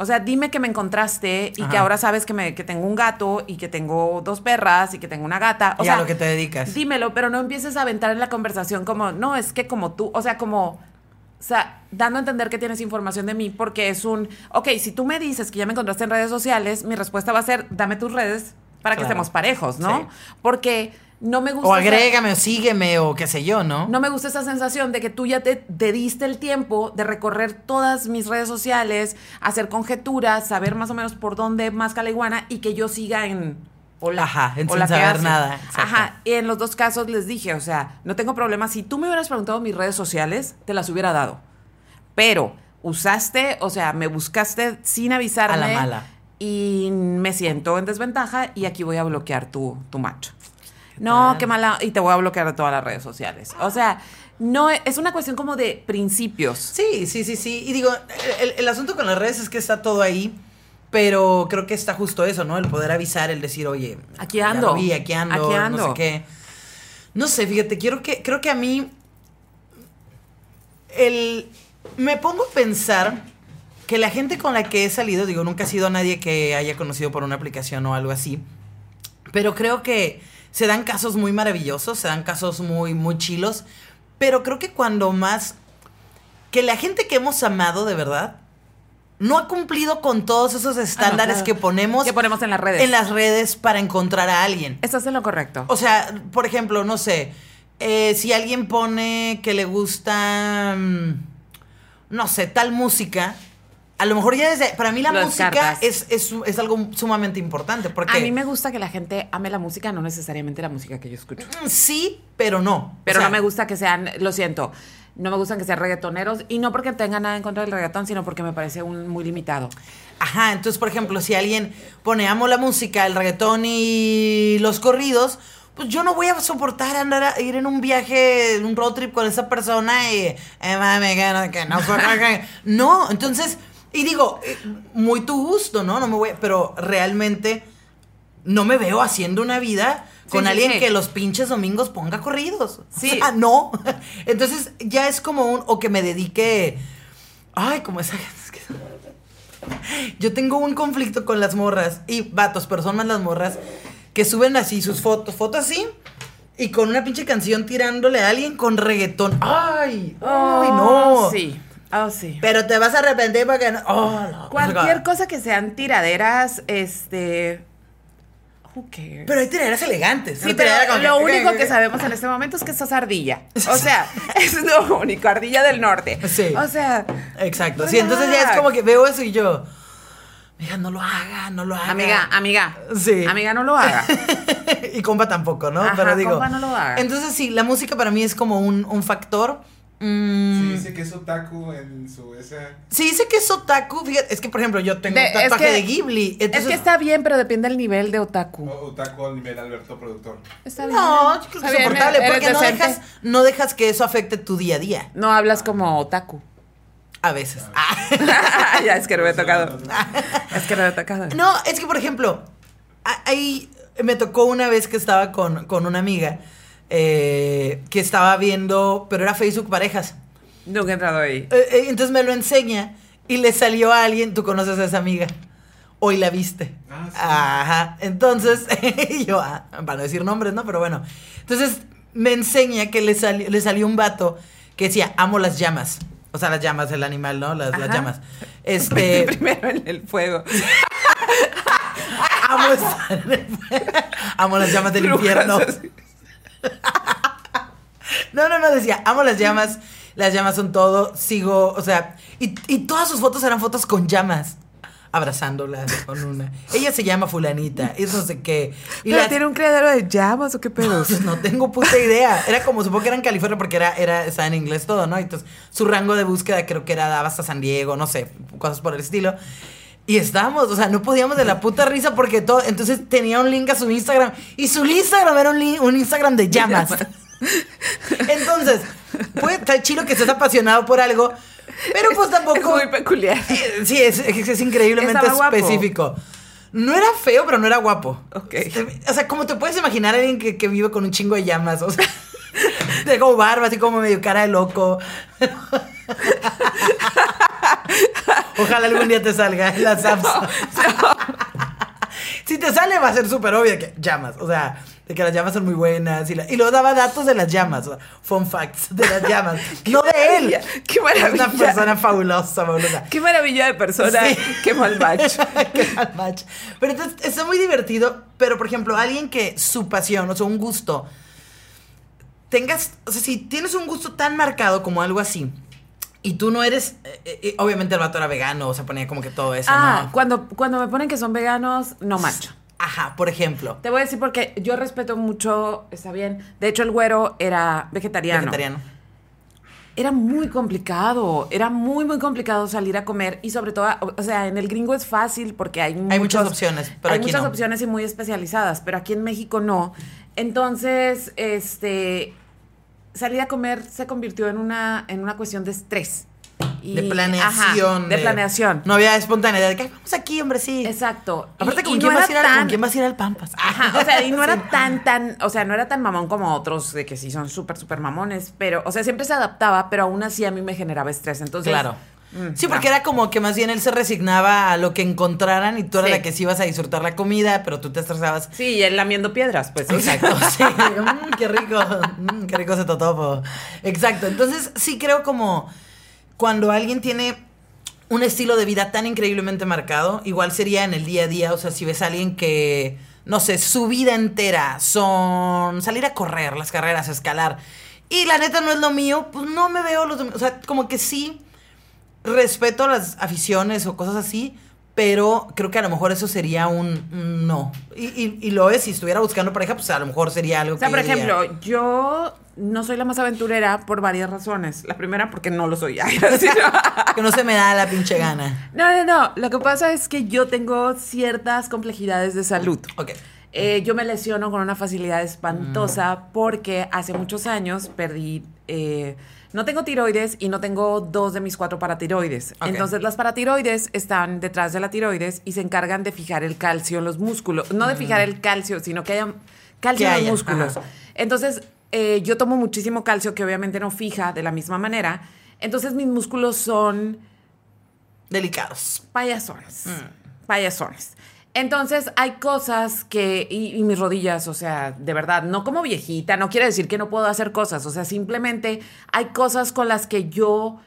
O sea, dime que me encontraste y que ahora sabes que, me, que tengo un gato y que tengo dos perras y que tengo una gata. O y sea, a lo que te dedicas. dímelo, pero no empieces a aventar en la conversación como, no, es que como tú, o sea, como, o sea, dando a entender que tienes información de mí porque es un, ok, si tú me dices que ya me encontraste en redes sociales, mi respuesta va a ser, dame tus redes para que estemos parejos, ¿no? Sí. Porque no me gusta... O esa- agrégame o sígueme o qué sé yo, ¿no? no me gusta esa sensación de que tú ya te, te diste el tiempo de recorrer todas mis redes sociales, hacer conjeturas, saber más o menos por dónde más la iguana y que yo siga en... Hola, Ajá, en hola, sin ¿qué saber nada, exacto. Ajá, y en los dos casos les dije, o sea, no tengo problema. Si tú me hubieras preguntado mis redes sociales, te las hubiera dado. Pero usaste, o sea, me buscaste sin avisarme. A la mala. Y me siento en desventaja y aquí voy a bloquear tu, tu macho. No, qué mala. Y te voy a bloquear de todas las redes sociales. O sea, no es una cuestión como de principios. Sí, sí, sí, sí. Y digo, el, el asunto con las redes es que está todo ahí, pero creo que está justo eso, ¿no? El poder avisar, el decir, oye, Aquí ando. vi, aquí ando, Aquí no sé qué. No sé, fíjate, quiero que, creo que a mí el me pongo a pensar que la gente con la que he salido, digo, nunca ha sido nadie que haya conocido por una aplicación o algo así, pero creo que se dan casos muy maravillosos, se dan casos muy, muy chilos, pero creo que cuando más que la gente que hemos amado de verdad no ha cumplido con todos esos estándares claro. que ponemos Que ponemos en las redes. en las redes para encontrar a alguien. Estás en lo correcto. O sea, por ejemplo, no sé, eh, si alguien pone que le gusta, mm, no sé, tal música, a lo mejor ya desde, para mí la música es, es, es algo sumamente importante, porque a mí me gusta que la gente ame la música, no necesariamente la música que yo escucho. Mm, sí, pero no. Pero O sea, no me gusta que sean, lo siento, no me gustan que sean reggaetoneros y no porque tenga nada en contra del reggaetón, sino porque me parece un muy limitado. Ajá, entonces, por ejemplo, si alguien pone amo la música, el reggaetón y los corridos, pues yo no voy a soportar andar a ir en un viaje, un road trip con esa persona y, eh, mami, que no, que no, no, entonces, y digo, eh, muy tu gusto, ¿no? No me voy, pero realmente no me veo haciendo una vida con sí, alguien sí. que los pinches domingos ponga corridos. Sí. O sea, no. Entonces, ya es como un, o que me dedique, ay, como esa es que- yo tengo un conflicto con las morras y vatos, pero son más las morras que suben así sus fotos, fotos así y con una pinche canción tirándole a alguien con reggaetón. Ay, ay, no. Sí, oh, sí. Pero te vas a arrepentir porque no. Oh, no. Cualquier cosa que sean tiraderas, este... Who cares? Pero hay tiraderas elegantes. Sí, pero lo único que sabemos en este momento es que sos ardilla. O sea, es lo único, ardilla del norte. Sí. O sea, Exacto. Sí, entonces ya es como que veo eso y yo. Amiga, no lo haga, no lo haga. amiga, amiga. Sí. Amiga, no lo haga. y compa tampoco, ¿no? Ajá, Pero digo. compa, no lo haga. Entonces sí, la música para mí es como un, un factor, Mm, Sí, dice que es otaku en su esa. sí, dice que es otaku. Fíjate, es que, por ejemplo, yo tengo De- un es tatuaje que- de Ghibli. Es Entonces, que está bien, pero depende del nivel de otaku. o- Otaku al nivel Alberto productor. Está bien. No, yo creo que Está es soportable. Porque no dejas, no dejas que eso afecte tu día a día. No hablas como otaku. A veces. Ah. ya, es que no me he tocado. Es que no me he tocado. No, es que, por ejemplo, ahí me tocó una vez que estaba con, con una amiga eh, que estaba viendo, pero era Facebook Parejas. Nunca he entrado ahí. Eh, eh, entonces me lo enseña y le salió a alguien, tú conoces a esa amiga. Hoy la viste. Ah, sí. Ajá. Entonces, yo, ah, para no decir nombres, ¿no? Pero bueno. Entonces me enseña que le, salió le salió un vato que decía, amo las llamas. O sea, las llamas, el animal, ¿no? Las, llamas. Este. Primero en el fuego. amo, estar en el fuego. amo las llamas del infierno. No, no, no, decía, amo las llamas, las llamas son todo, sigo, o sea, y, y todas sus fotos eran fotos con llamas, abrazándolas con una. Ella se llama fulanita, y no sé qué. Y ¿Pero las- tiene un criadero de llamas o qué pedo? Pues no tengo puta idea. Era como, supongo que era en California porque era, era, estaba en inglés todo, ¿no? Entonces, su rango de búsqueda creo que era daba hasta San Diego, no sé, cosas por el estilo. Y estábamos, o sea, no podíamos de la puta risa porque todo. Entonces tenía un link a su Instagram. Y su Instagram era un, un Instagram de llamas. Entonces, puede estar chido que estés apasionado por algo. Pero pues Es tampoco. muy peculiar. Eh, Sí, es, es- es increíblemente Estaba guapo. específico. No era feo, pero no era guapo. Ok. O sea, como te puedes imaginar a alguien que, que vive con un chingo de llamas. O sea, tengo barba, así como medio cara de loco. Ojalá algún día te salga en las apps. Si te sale va a ser súper obvio que llamas, o sea, de que las llamas son muy buenas y, la- y luego daba datos de las llamas, o sea, fun facts de las llamas, no de él. maravilla, qué Es maravilla. una persona fabulosa, fabulosa. Qué maravilla de persona. Sí. Qué mal match. Qué mal match. Pero entonces está muy divertido, pero por ejemplo, alguien que su pasión, o sea, un gusto, tengas, o sea, si tienes un gusto tan marcado como algo así, y tú no eres, eh, eh, obviamente el vato era vegano, o sea, ponía como que todo eso, Ah, ¿no? cuando, cuando me ponen que son veganos, no macho. Ajá, por ejemplo, Te voy a decir porque yo respeto mucho, está bien. De hecho, el güero era vegetariano. vegetariano. Era muy complicado, era muy, muy complicado salir a comer y sobre todo, o sea, en el gringo es fácil porque hay, Hay muchas opciones, pero hay aquí muchas no. opciones y muy especializadas, pero aquí en México no. Entonces, este, salir a comer se convirtió en una, en una cuestión de estrés. Y- De planeación. ajá, de, planeación. No había espontaneidad de que "Ay, vamos aquí, hombre, sí. Exacto. Aparte, Y- ¿con, y quién no vas a ir al, ¿con quién vas a ir al Pampas? Ajá, o sea, y no Sí. era tan, tan, o sea, no era tan mamón como otros de que sí son súper, súper mamones, pero, o sea, siempre se adaptaba, pero aún así a mí me generaba estrés. Entonces, Claro. Mm, Sí, porque no. era como que más bien él se resignaba a lo que encontraran y tú eras Sí. la que sí ibas a disfrutar la comida, pero tú te estresabas. Sí, y él lamiendo piedras, pues. Exacto, sí. Mm, qué rico, mm, qué rico ese totopo. Exacto, entonces sí creo como cuando alguien tiene un estilo de vida tan increíblemente marcado, igual sería en el día a día, o sea, si ves a alguien que, no sé, su vida entera son salir a correr, las carreras, escalar, y la neta no es lo mío, pues no me veo los... O sea, como que sí respeto las aficiones o cosas así, pero creo que a lo mejor eso sería un no. Y, y- y lo es, si estuviera buscando pareja, pues a lo mejor sería algo O sea, que por yo diría, ejemplo, yo no soy la más aventurera por varias razones. La primera, porque no lo soy. Que no se me da la pinche gana. no, no, no. Lo que pasa es que yo tengo ciertas complejidades de salud. Ok. Eh, yo me lesiono con una facilidad espantosa Mm. porque hace muchos años perdí. eh, no tengo tiroides y no tengo dos de mis cuatro paratiroides. Entonces, las paratiroides están detrás de la tiroides y se encargan de fijar el calcio en los músculos. No de fijar el calcio, sino que haya calcio Mm. Que en haya, los músculos. ajá. Entonces, eh, yo tomo muchísimo calcio que obviamente no fija de la misma manera. Entonces, mis músculos son Delicados. payasones. Mm. Payasones. Entonces hay cosas que, y, mis rodillas, o sea, de verdad, no como viejita, no quiere decir que no puedo hacer cosas, o sea, simplemente hay cosas con las que yo,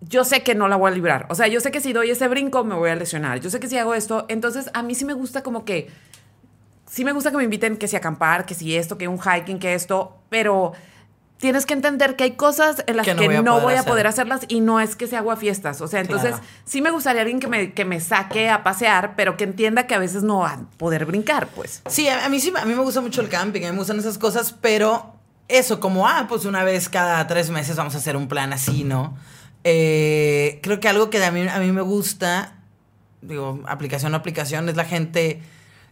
yo sé que no la voy a librar. O sea, yo sé que si doy ese brinco me voy a lesionar, yo sé que si hago esto, entonces a mí sí me gusta como que, sí me gusta que me inviten que si acampar, que si esto, que un hiking, que esto, pero tienes que entender que hay cosas en las Que no voy a poder voy a hacer. poder hacerlas y no es que se haga fiestas. O sea, entonces Claro. sí me gustaría alguien que me, que me saque a pasear, pero que entienda que a veces no va a poder brincar, pues. Sí, a, a mí sí, a mí me gusta mucho el camping, a mí me gustan esas cosas, pero eso, como, ah, pues una vez cada tres meses vamos a hacer un plan así, ¿no? Eh, creo que algo que a mí, a mí me gusta, digo, aplicación o aplicación, es la gente,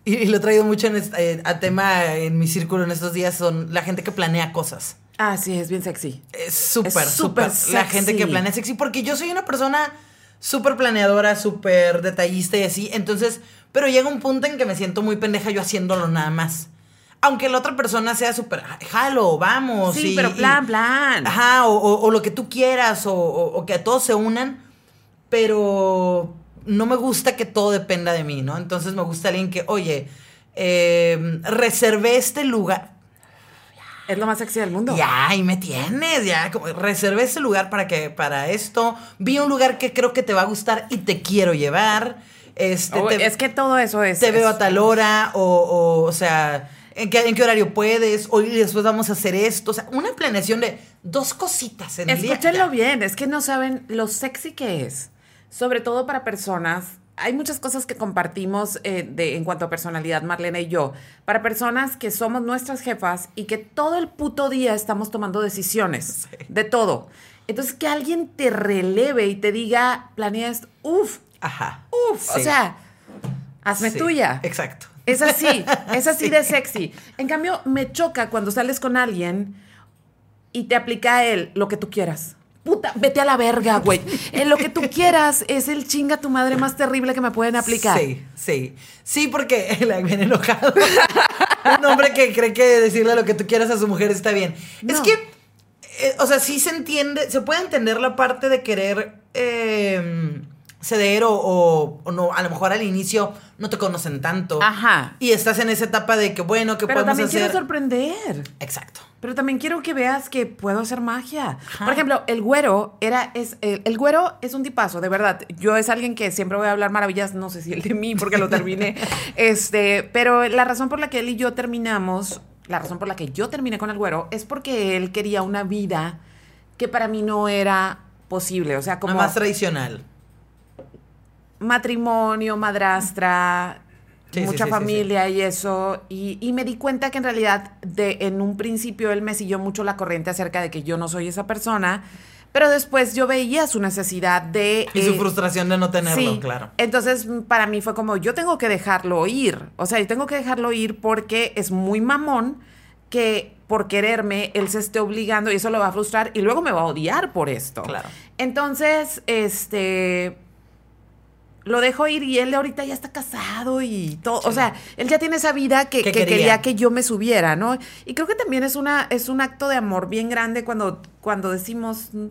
y, y lo he traído mucho en este- eh, a tema en mi círculo en estos días, son la gente que planea cosas. Ah, sí, es bien sexy. Es súper, súper. La gente que planea sexy, porque yo soy una persona súper planeadora, súper detallista y así. Entonces, pero llega un punto en que me siento muy pendeja yo haciéndolo nada más. Aunque la otra persona sea súper, "Ah, jalo, vamos. Sí, y- pero y- plan, plan. Ajá, o, o- o lo que tú quieras, o que a todos se unan, pero no me gusta que todo dependa de mí, ¿no? Entonces me gusta alguien que, oye, eh, reservé este lugar. Es lo más sexy del mundo. Ya, ahí me tienes, ya. como reservé ese lugar para que, para esto. Vi un lugar que creo que te va a gustar y te quiero llevar. Este, Oh, te, es que todo eso es. te veo a tal hora, o, o, o sea, ¿en qué, ¿en qué horario puedes? Hoy después vamos a hacer esto. O sea, una planeación de dos cositas en el día. Escúchenlo bien, es que no saben lo sexy que es. Sobre todo para personas. Hay muchas cosas que compartimos eh, de, en cuanto a personalidad, Marlene y yo. Para personas que somos nuestras jefas y que todo el puto día estamos tomando decisiones de todo. Entonces, que alguien te releve y te diga, planea esto, uff, Ajá. uff, o sea, hazme Sí, tuya. Exacto. Es así, es así Sí. de sexy. En cambio, me choca cuando sales con alguien y te aplica a él lo que tú quieras. Puta, vete a la verga, güey. En lo que tú quieras es el chinga tu madre más terrible que me pueden aplicar. Sí, sí. Sí, porque la viene enojado. Un hombre que cree que decirle lo que tú quieras a su mujer está bien. Es que, eh, o sea, sí se entiende, se puede entender la parte de querer eh, ceder o, o- o no, a lo mejor al inicio no te conocen tanto. Ajá. Y estás en esa etapa de que, bueno, ¿qué Pero podemos también quiero hacer? sorprender. Exacto. Pero también quiero que veas que puedo hacer magia. Por ejemplo, el güero era, es, el, el güero es un tipazo, de verdad. Yo es alguien que siempre voy a hablar maravillas, no sé si el de mí, porque lo terminé. este, pero la razón por la que él y yo terminamos, la razón por la que yo terminé con el güero, es porque él quería una vida que para mí no era posible. O sea, Como como más tradicional. matrimonio, madrastra, Sí, mucha sí, familia y eso. Y, y me di cuenta que en realidad, de, en un principio, él me siguió mucho la corriente acerca de que yo no soy esa persona. Pero después yo veía su necesidad de... Y su eh, frustración de no tenerlo, Sí. claro. Entonces, para mí fue como, yo tengo que dejarlo ir. O sea, yo tengo que dejarlo ir porque es muy mamón que por quererme él se esté obligando y eso lo va a frustrar y luego me va a odiar por esto. Claro. Entonces, este lo dejo ir y él ahorita ya está casado y todo, o sea, él ya tiene esa vida que, Que que quería. quería que yo me subiera, ¿no? Y creo que también es una es un acto de amor bien grande cuando cuando decimos, mm,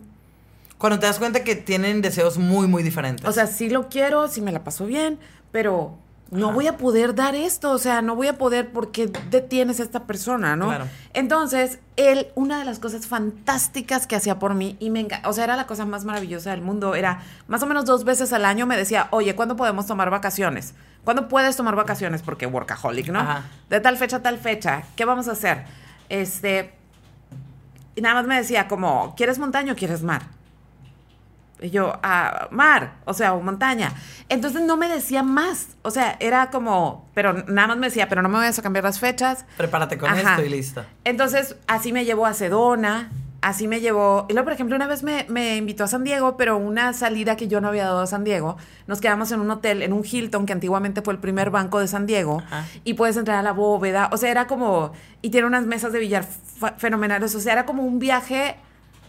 Cuando te das cuenta que tienen deseos muy, muy diferentes. o sea, sí lo quiero, sí me la paso bien, pero no Ajá. voy a poder dar esto, o sea, no voy a poder porque detienes a esta persona, ¿no? Claro. Entonces, él, una de las cosas fantásticas que hacía por mí, y me o sea, era la cosa más maravillosa del mundo, era más o menos dos veces al año me decía, oye, ¿cuándo podemos tomar vacaciones? ¿Cuándo puedes tomar vacaciones? Porque workaholic, ¿no? Ajá. De tal fecha a tal fecha, ¿qué vamos a hacer? Este, y nada más me decía como, ¿quieres montaña o quieres mar? Y yo, ah, mar, o sea, o montaña. Entonces no me decía más. O sea, era como, pero nada más me decía, pero no me vayas a cambiar las fechas. Prepárate con Ajá. esto y listo. Entonces, así me llevó a Sedona, así me llevó. Y luego, por ejemplo, una vez me, me invitó a San Diego, pero una salida que yo no había dado a San Diego. Nos quedamos en un hotel, en un Hilton, que antiguamente fue el primer banco de San Diego. Ajá. Y puedes entrar a la bóveda. O sea, era como. Y tiene unas mesas de billar fenomenales. O sea, era como un viaje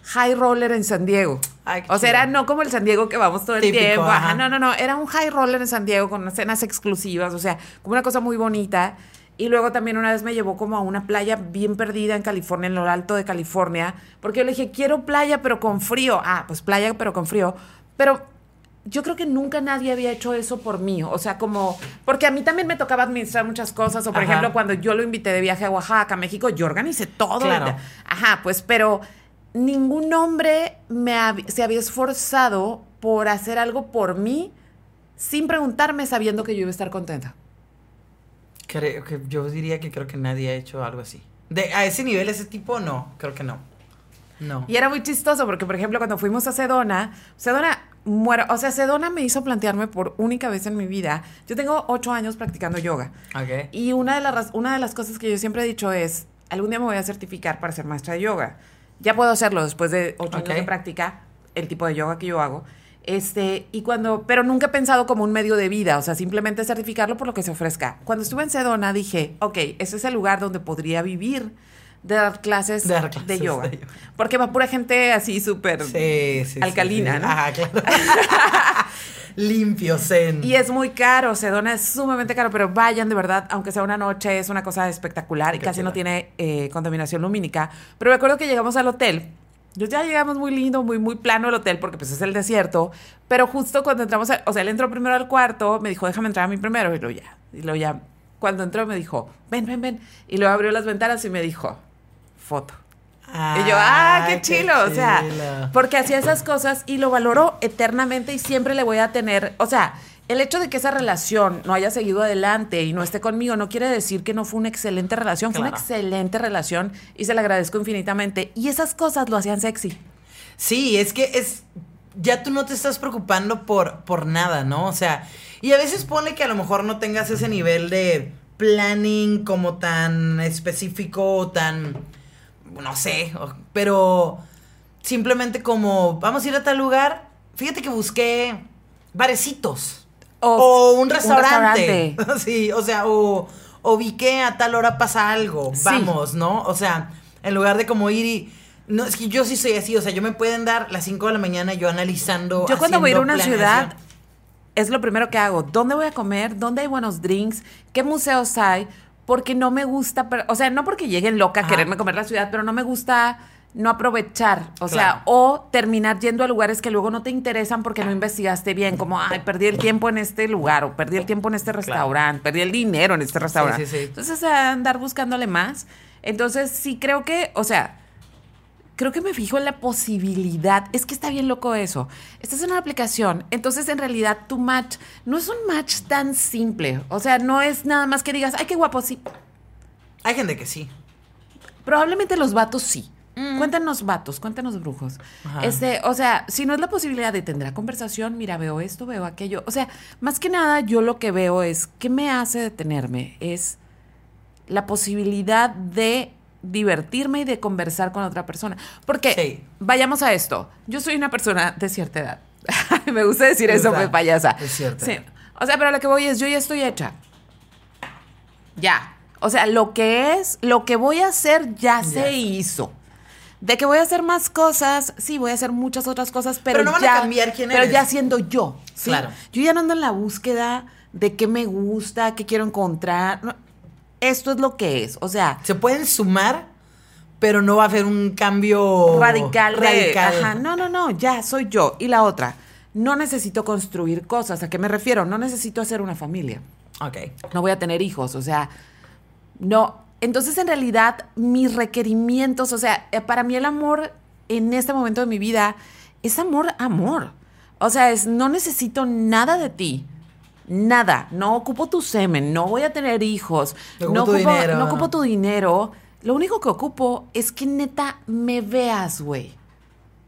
high roller en San Diego. Ay, o sea, era no como el San Diego que vamos todo el Típico, tiempo. Ajá, ajá. no, no, no. Era un high roller en San Diego con cenas exclusivas. O sea, como una cosa muy bonita. Y luego también una vez me llevó como a una playa bien perdida en California, en lo alto de California. Porque yo le dije, quiero playa, pero con frío. Ah, pues playa, pero con frío. Pero yo creo que nunca nadie había hecho eso por mí. O sea, como. Porque a mí también me tocaba administrar muchas cosas. O, por Ajá. ejemplo, cuando yo lo invité de viaje a Oaxaca, México, yo organicé todo. Claro. Ajá, pues, pero ningún hombre me hab- se había esforzado por hacer algo por mí sin preguntarme sabiendo que yo iba a estar contenta. Creo que yo diría que creo que nadie ha hecho algo así. De, a ese nivel, ese tipo, no. Creo que no. No. Y era muy chistoso porque, por ejemplo, cuando fuimos a Sedona, Sedona muero, o sea, Sedona me hizo plantearme por única vez en mi vida. Yo tengo ocho años practicando yoga. Ok. Y una de, las, una de las cosas que yo siempre he dicho es, algún día me voy a certificar para ser maestra de yoga. Ya puedo hacerlo después de ocho años de práctica, el tipo de yoga que yo hago. Este, y cuando, pero nunca he pensado como un medio de vida, o sea, simplemente certificarlo por lo que se ofrezca. Cuando estuve en Sedona dije, ok, ese es el lugar donde podría vivir de dar clases, De de, dar clases yoga. de yoga. Porque va pura gente así súper Sí, sí, sí, alcalina, sí. ¿no? Ajá, claro. Limpio, zen. Y es muy caro, Sedona es sumamente caro, pero vayan de verdad, aunque sea una noche, es una cosa espectacular y casi no tiene eh, contaminación lumínica. Pero me acuerdo que llegamos al hotel. Yo ya llegamos muy lindo, muy, muy plano el hotel, porque pues es el desierto. Pero justo cuando entramos, o sea, él entró primero al cuarto, me dijo, déjame entrar a mí primero, y luego ya. Y luego ya, cuando entró me dijo, ven, ven, ven. Y luego abrió las ventanas y me dijo, foto. Y yo, ah, qué chilo, o sea, chilo. porque hacía esas cosas y lo valoro eternamente y siempre le voy a tener, o sea, el hecho de que esa relación no haya seguido adelante y no esté conmigo no quiere decir que no fue una excelente relación, fue una excelente relación y se la agradezco infinitamente y esas cosas lo hacían sexy. Sí, es que es. Ya tú no te estás preocupando por, por nada, ¿no? O sea, y a veces pone que a lo mejor no tengas ese nivel de planning como tan específico o tan. No sé, pero simplemente como vamos a ir a tal lugar. Fíjate que busqué barecitos. O- O, un un restaurante. sí, o sea, o, o vi que a tal hora pasa algo. Sí. Vamos, ¿no? O sea, en lugar de como ir y. No, es que yo sí soy así, o sea, yo me pueden dar las 5 de la mañana yo analizando. Yo cuando voy a ir a una ciudad es lo primero que hago. ¿Dónde voy a comer? ¿Dónde hay buenos drinks? ¿Qué museos hay? Porque no me gusta, o sea, no porque lleguen loca a quererme comer la ciudad, pero no me gusta no aprovechar, o sea, o terminar yendo a lugares que luego no te interesan porque no investigaste bien, como, ay, perdí el tiempo en este lugar, o perdí el tiempo en este restaurante, perdí el dinero en este restaurante. sí, sí. Entonces, andar buscándole más. Entonces, sí creo que, o sea, creo que me fijo en la posibilidad. Es que está bien loco eso. Esta es una aplicación. Entonces, en realidad, tu match no es un match tan simple. O sea, no es nada más que digas, ay, qué guapo, sí. Hay gente que sí. Probablemente los vatos sí. Cuéntanos vatos, cuéntanos brujos. Ajá. Este, o sea, si no es la posibilidad de tendrá conversación, mira, veo esto, veo aquello. O sea, más que nada, yo lo que veo es, ¿qué me hace detenerme? Es la posibilidad de divertirme y de conversar con otra persona. Porque, Sí. vayamos a esto, yo soy una persona de cierta edad. me gusta decir eso, me payasa. de cierta Sí. O sea, pero lo que voy es, yo ya estoy hecha. Ya. O sea, lo que es, lo que voy a hacer ya, Ya. se hizo. De que voy a hacer más cosas, sí, voy a hacer muchas otras cosas, pero, Pero no van a cambiar quién Pero eres. ya siendo yo. ¿sí? Claro. Yo ya no ando en la búsqueda de qué me gusta, qué quiero encontrar. No, esto es lo que es. O sea, Se pueden sumar, pero no va a haber un cambio radical. de- radical. ajá, no, no, no, ya soy yo. Y la otra, no necesito construir cosas. ¿A qué me refiero? No necesito hacer una familia. Ok. no voy a tener hijos, o sea, no. Entonces, en realidad, mis requerimientos, o sea, eh, para mí el amor en este momento de mi vida es amor, amor. O sea, es no necesito nada de ti. Nada, no ocupo tu semen, no voy a tener hijos, No no ocupo dinero, no ocupo tu dinero. Lo único que ocupo es que neta me veas, güey.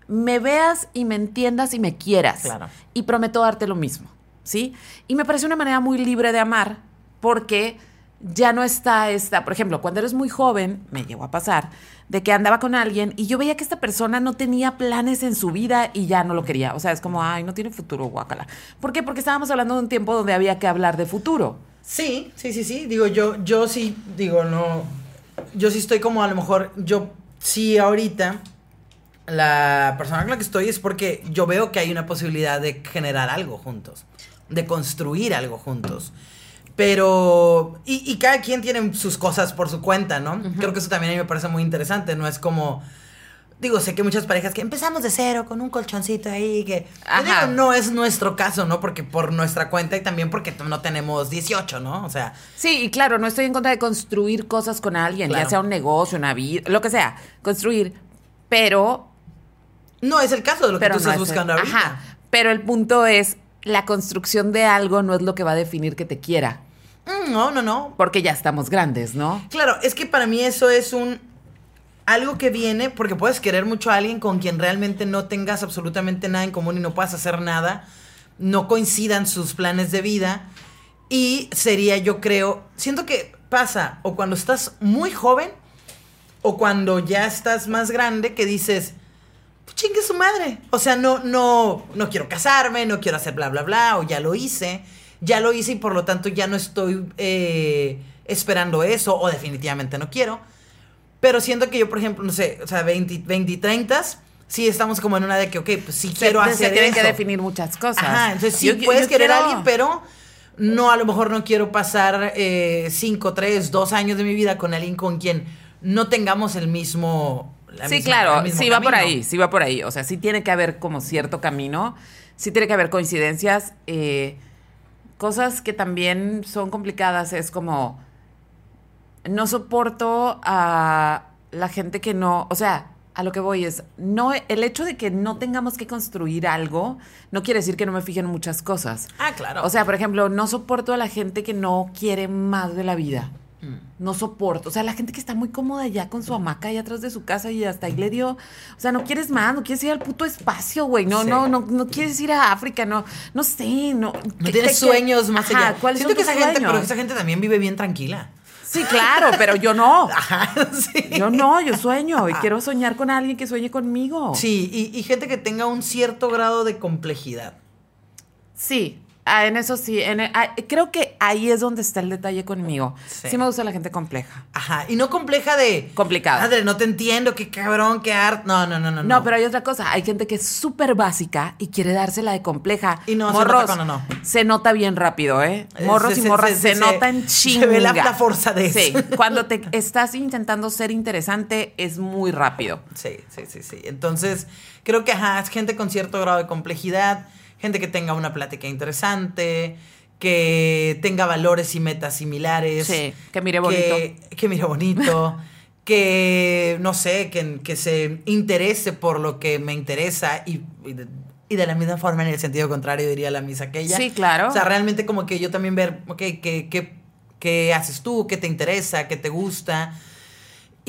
Me veas y me entiendas y me quieras. Claro. Y prometo darte lo mismo, ¿sí? Y me parece una manera muy libre de amar porque ya no está esta, por ejemplo, cuando eres muy joven, me llegó a pasar, de que andaba con alguien y yo veía que esta persona no tenía planes en su vida y ya no lo quería. O sea, es como, ay, no tiene futuro, guácala. ¿Por qué? Porque estábamos hablando de un tiempo donde había que hablar de futuro. Sí, sí, sí, sí. Digo, yo, yo sí, digo, no. Yo sí estoy como a lo mejor. Yo sí ahorita. La persona con la que estoy es porque yo veo que hay una posibilidad de generar algo juntos. De construir algo juntos. Pero. Y, y cada quien tiene sus cosas por su cuenta, ¿no? Creo que eso también a mí me parece muy interesante. No es como. Digo, sé que muchas parejas que empezamos de cero con un colchoncito ahí, que... digo, no es nuestro caso, ¿no? Porque por nuestra cuenta y también porque no tenemos 18, ¿no? O sea, Sí, y claro, no estoy en contra de construir cosas con alguien, Claro. ya sea un negocio, una vida, lo que sea, construir, pero no es el caso de lo que pero tú no estás es- buscando ahorita. Ajá, pero el punto es la construcción de algo no es lo que va a definir que te quiera, no, no, no. porque ya estamos grandes, ¿no? Claro, es que para mí eso es un... Algo que viene porque puedes querer mucho a alguien con quien realmente no tengas absolutamente nada en común y no puedas hacer nada, no coincidan sus planes de vida y sería, yo creo, siento que pasa o cuando estás muy joven O cuando ya estás más grande que dices, pues chingue su madre. O sea, no, no, no quiero casarme, no quiero hacer bla, bla, bla, o ya lo hice. Ya lo hice y por lo tanto ya no estoy eh, esperando eso, o definitivamente no quiero. Pero siento que yo, por ejemplo, no sé, o sea, 20, 20 y 30, sí estamos como en una de que, ok, pues sí quiero se, hacer se tienen eso. que definir muchas cosas. Ajá, entonces sí Yo- puedes yo querer a alguien, pero no, a lo mejor no quiero pasar 5, 3, 2 años de mi vida con alguien con quien no tengamos el mismo... la Sí, misma- claro, sí va por ahí, sí va por ahí. O sea, sí tiene que haber como cierto camino, sí tiene que haber coincidencias. eh, cosas que también son complicadas es como, no soporto a la gente que no, o sea, a lo que voy es, no, el hecho de que no tengamos que construir algo no quiere decir que no me fije en muchas cosas. Ah, claro. O sea, por ejemplo, no soporto a la gente que no quiere más de la vida. Mm. No soporto. O sea, la gente que está muy cómoda ya con su hamaca ahí atrás de su casa y hasta ahí le dio. O sea, no quieres más, no quieres ir al puto espacio, güey. No, Sí. no, no, no quieres ir a África, no, no sé, no. no ¿qué- tienes sueños más Ajá, allá. ¿Cuáles Siento son que esa gente, pero esa gente también vive bien tranquila. Sí, claro, pero yo no. Ajá, sí. Yo no, yo sueño y quiero soñar con alguien que sueñe conmigo. Sí, y, y gente que tenga un cierto grado de complejidad. Sí, ah, en eso sí. en el- ah, creo que ahí es donde está el detalle conmigo. Sí. Sí, me gusta la gente compleja. Ajá, y no compleja de... Complicada. Madre, no te entiendo, qué cabrón, qué art... No, no, no, no. No, pero hay otra cosa. Hay gente que es súper básica y quiere dársela de compleja. Y no, se Morros, nota cuando no. Se nota bien rápido, ¿eh? Eh, Morros se- y se- morras se- se, se- nota en se chinga. ve la- la forzadez. Sí. Cuando te estás intentando ser interesante es muy rápido. Sí, sí, sí, sí. Entonces, creo que, ajá, es gente con cierto grado de complejidad, gente que tenga una plática interesante, que tenga valores y metas similares. Sí, que mire Que, que mire bonito. que, no sé, que, que se interese por lo que me interesa y, y de, y de la misma forma en el sentido contrario diría la misa aquella. Sí, claro. O sea, realmente como que yo también ver, ok, ¿qué, qué, qué haces tú? ¿Qué te interesa? ¿Qué te gusta?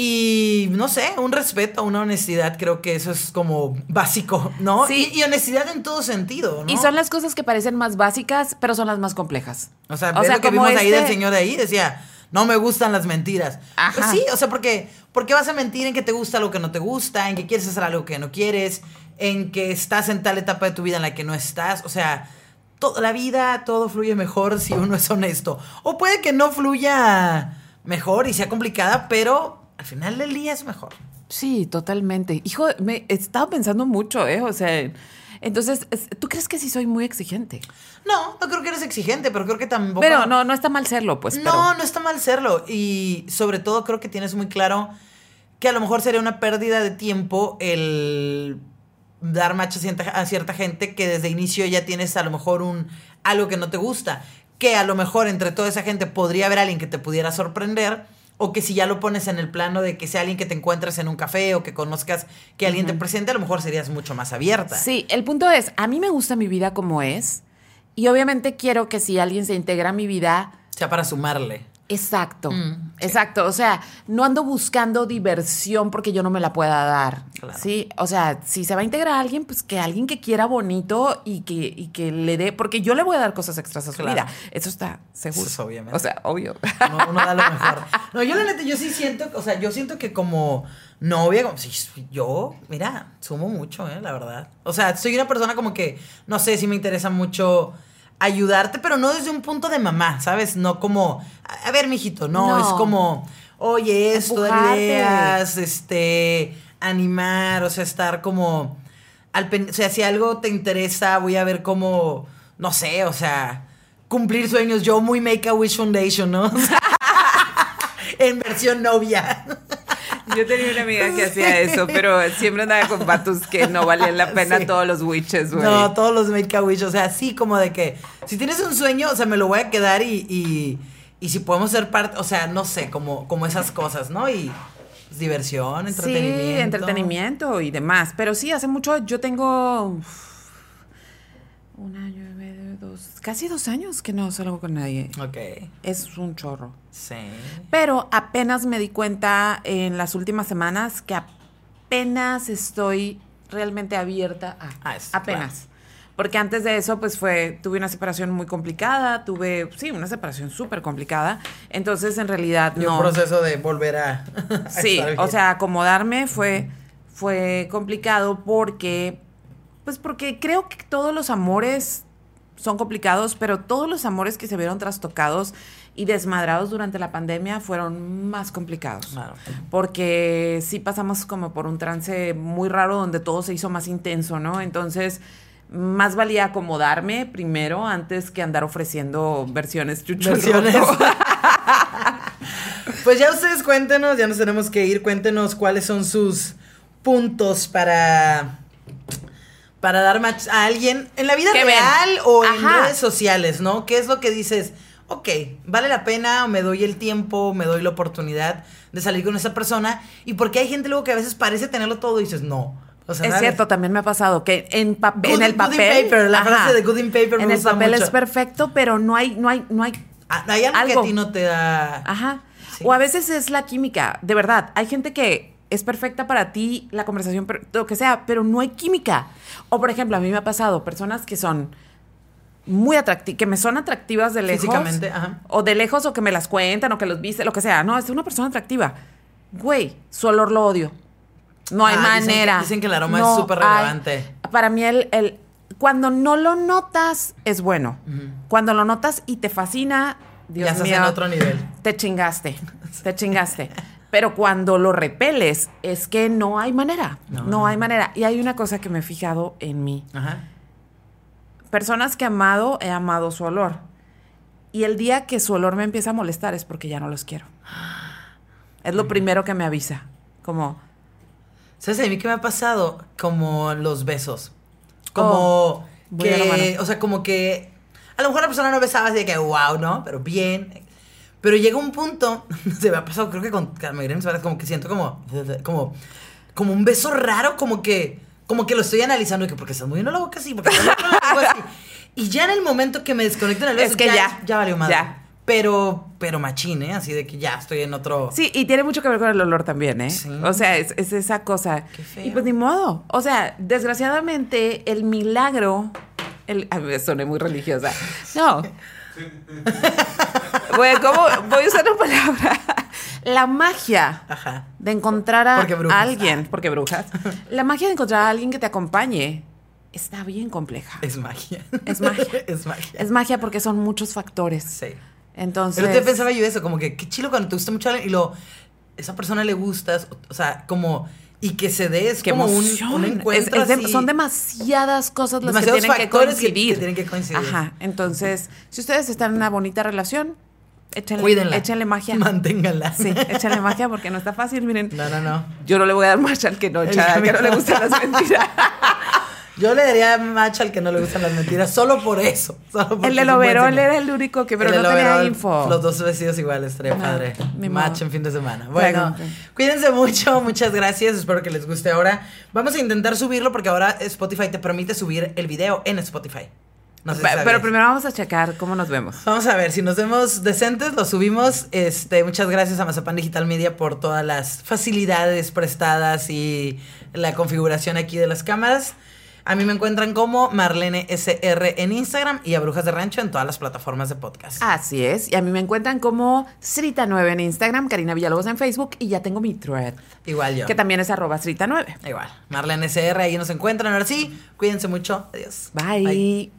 Y no sé, un respeto, una honestidad, creo que eso es como básico, ¿no? Sí. Y, y honestidad en todo sentido, ¿no? Y son las cosas que parecen más básicas, pero son las más complejas. O sea, O ves sea, lo que vimos ahí del este- señor de ahí, decía, no me gustan las mentiras. Ajá. Pues sí, o sea, porque, ¿por qué vas a mentir en que te gusta lo que no te gusta, en que quieres hacer algo que no quieres, en que estás en tal etapa de tu vida en la que no estás? O sea, toda la vida, todo fluye mejor si uno es honesto. O puede que no fluya mejor y sea complicada, pero al final del día es mejor. Sí, totalmente. Hijo, me he estado pensando mucho, ¿eh? O sea, entonces, es- ¿tú crees que sí soy muy exigente? No, no creo que eres exigente, pero creo que tampoco... Pero no, no está mal serlo, pues. no, pero- no está mal serlo. Y sobre todo creo que tienes muy claro que a lo mejor sería una pérdida de tiempo el dar match a cierta, a cierta gente que desde inicio ya tienes a lo mejor un algo que no te gusta. Que a lo mejor entre toda esa gente podría haber alguien que te pudiera sorprender. O que si ya lo pones en el plano de que sea alguien que te encuentres en un café o que conozcas que alguien te presente, a lo mejor serías mucho más abierta. Sí, el punto es, a mí me gusta mi vida como es. Y obviamente quiero que si alguien se integra a mi vida, sea, para sumarle. exacto, Mm, exacto. O sea, no ando buscando diversión porque yo no me la pueda dar. Claro. Sí, o sea, si se va a integrar a alguien, pues que alguien que quiera bonito y que, y que le dé, porque yo le voy a dar cosas extras a su Claro. vida. Eso está seguro. Eso es obviamente. O sea, obvio. No, uno da lo mejor. No, yo la neta, yo sí siento, o sea, yo siento que como novia, como si yo, mira, sumo mucho, eh, la verdad. O sea, soy una persona como que, no sé, si me interesa mucho ayudarte, pero no desde un punto de mamá, ¿sabes? No como, a a ver, mijito, no, No. es como, oye, esto, dar ideas, este, animar, o sea, estar como, al pen- o sea, si algo te interesa, voy a ver cómo, no sé, o sea, cumplir sueños, yo muy Make a Wish Foundation, ¿no? en versión novia. Yo tenía una amiga que hacía eso, pero siempre andaba con patos que no valían la pena Sí. todos los witches, güey. No, todos los Make a Wish, o sea, así como de que si tienes un sueño, o sea, me lo voy a quedar y, y, y si podemos ser parte, o sea, no sé, como, como esas cosas, ¿no? Y pues, diversión, entretenimiento. Sí, entretenimiento y demás. Pero sí, hace mucho, yo tengo uf, un año casi dos años que no salgo con nadie. Ok, Es un chorro. sí. Pero apenas me di cuenta en las últimas semanas que apenas estoy realmente abierta a. Ah, es- apenas. porque antes de eso, pues fue, tuve una separación muy complicada, tuve, sí, una separación súper complicada. Entonces, en realidad, Y no. un proceso de volver a. a Sí, o sea, acomodarme fue, fue complicado porque, pues porque creo que todos los amores son complicados, pero todos los amores que se vieron trastocados y desmadrados durante la pandemia fueron más complicados. Claro. Porque sí pasamos como por un trance muy raro donde todo se hizo más intenso, ¿no? Entonces, más valía acomodarme primero antes que andar ofreciendo versiones Versiones. Pues ya ustedes cuéntenos, ya nos tenemos que ir. Cuéntenos cuáles son sus puntos para. Para dar match a alguien en la vida real o en Ajá. redes sociales, ¿no? ¿Qué es lo que dices? Ok, vale la pena, o me doy el tiempo, me doy la oportunidad de salir con esa persona. Y porque hay gente luego que a veces parece tenerlo todo y dices, no. O sea, Es ¿sabes? cierto, también me ha pasado que en, Good- en el in papel. paper, la frase de good in paper me En el gusta papel mucho. es perfecto, pero no hay, no hay, no hay. Ah, Hay algo, que a ti no te da. Ajá. Sí. O a veces es la química. De verdad, hay gente que es perfecta para ti, la conversación, per- lo que sea, pero no hay química. O por ejemplo, a mí me ha pasado personas que son muy atractivas, que me son atractivas de lejos. Físicamente, ajá. O de lejos, o que me las cuentan, o que los viste, lo que sea. No, es una persona atractiva. Güey, su olor lo odio. No hay Ah, dicen que- manera. dicen que el aroma es súper relevante. Para mí, el, el- cuando no lo notas, es bueno. Cuando lo notas y te fascina, Dios ya mío, en otro nivel. te chingaste, te chingaste. Pero cuando lo repeles, es que no hay manera. No. No, hay manera. Y hay una cosa que me he fijado en mí. Ajá. Personas que he amado, he amado su olor. Y el día que su olor me empieza a molestar es porque ya no los quiero. Es lo primero que me avisa. Como, ¿Sabes a mí qué me ha pasado? Como los besos. Como Oh, que, o sea, como que a lo mejor la persona no besaba así de que wow, ¿no? Pero bien. Pero llega un punto, se me ha pasado, creo que con la mayoría de mis parejas, como que siento como, como, como un beso raro, como que, como que lo estoy analizando, y que porque estás moviendo la boca así, porque estás moviendo la boca así. Y ya en el momento que me desconecto en el beso, Es que ya, ya valió madre. ya. Pero, pero machín, ¿eh? Así de que ya estoy en otro. Sí, y tiene mucho que ver con el olor también, ¿eh? Sí. O sea, es, es esa cosa. Qué feo. Y pues ni modo. O sea, desgraciadamente, el milagro. El, a ver, soné muy religiosa. No. Bueno, ¿cómo? Voy a usar una palabra. La magia Ajá. de encontrar a Porque alguien, porque brujas. La magia de encontrar a alguien que te acompañe está bien compleja. Es magia. Es magia. es magia. Es magia porque son muchos factores. Sí. Entonces. Pero te pensaba yo eso, como que qué chilo cuando te gusta mucho alguien y lo esa persona le gustas, o, o sea, como y que se dé es Qué como un, encuentro Es- es de- así. son demasiadas cosas las Demasiados que tienen que factores que- coincidir. que tienen que coincidir. Ajá. Entonces, si ustedes están en una bonita relación, échenle, Cuídenla. échenle magia. Manténganla. Sí, échenle magia porque no está fácil, miren. No, no, no. Yo no le voy a dar match al que no, al que no le gustan las mentiras. Yo le daría match al que no le gustan las mentiras, solo por eso. solo El del overol era el único que, pero El no tenía info. Los dos vestidos iguales, estaría No, padre. ni Match modo. en fin de semana. Bueno, cuídense mucho, muchas gracias. Espero que les guste ahora. Vamos a intentar subirlo porque ahora Spotify te permite subir el video en Spotify. No sé si pero primero vamos a checar cómo nos vemos. Vamos a ver, si nos vemos decentes, lo subimos. Este, muchas gracias a Mazapán Digital Media por todas las facilidades prestadas y la configuración aquí de las cámaras. A mí me encuentran como Marlene SR en Instagram y a Brujas de Rancho en todas las plataformas de podcast. Así es. Y a mí me encuentran como Srita9 en Instagram, Karina Villalobos en Facebook y ya tengo mi thread, Igual yo. que también es arroba Srita9. Igual. Marlene SR, ahí nos encuentran. Ahora sí, cuídense mucho. Adiós. Bye.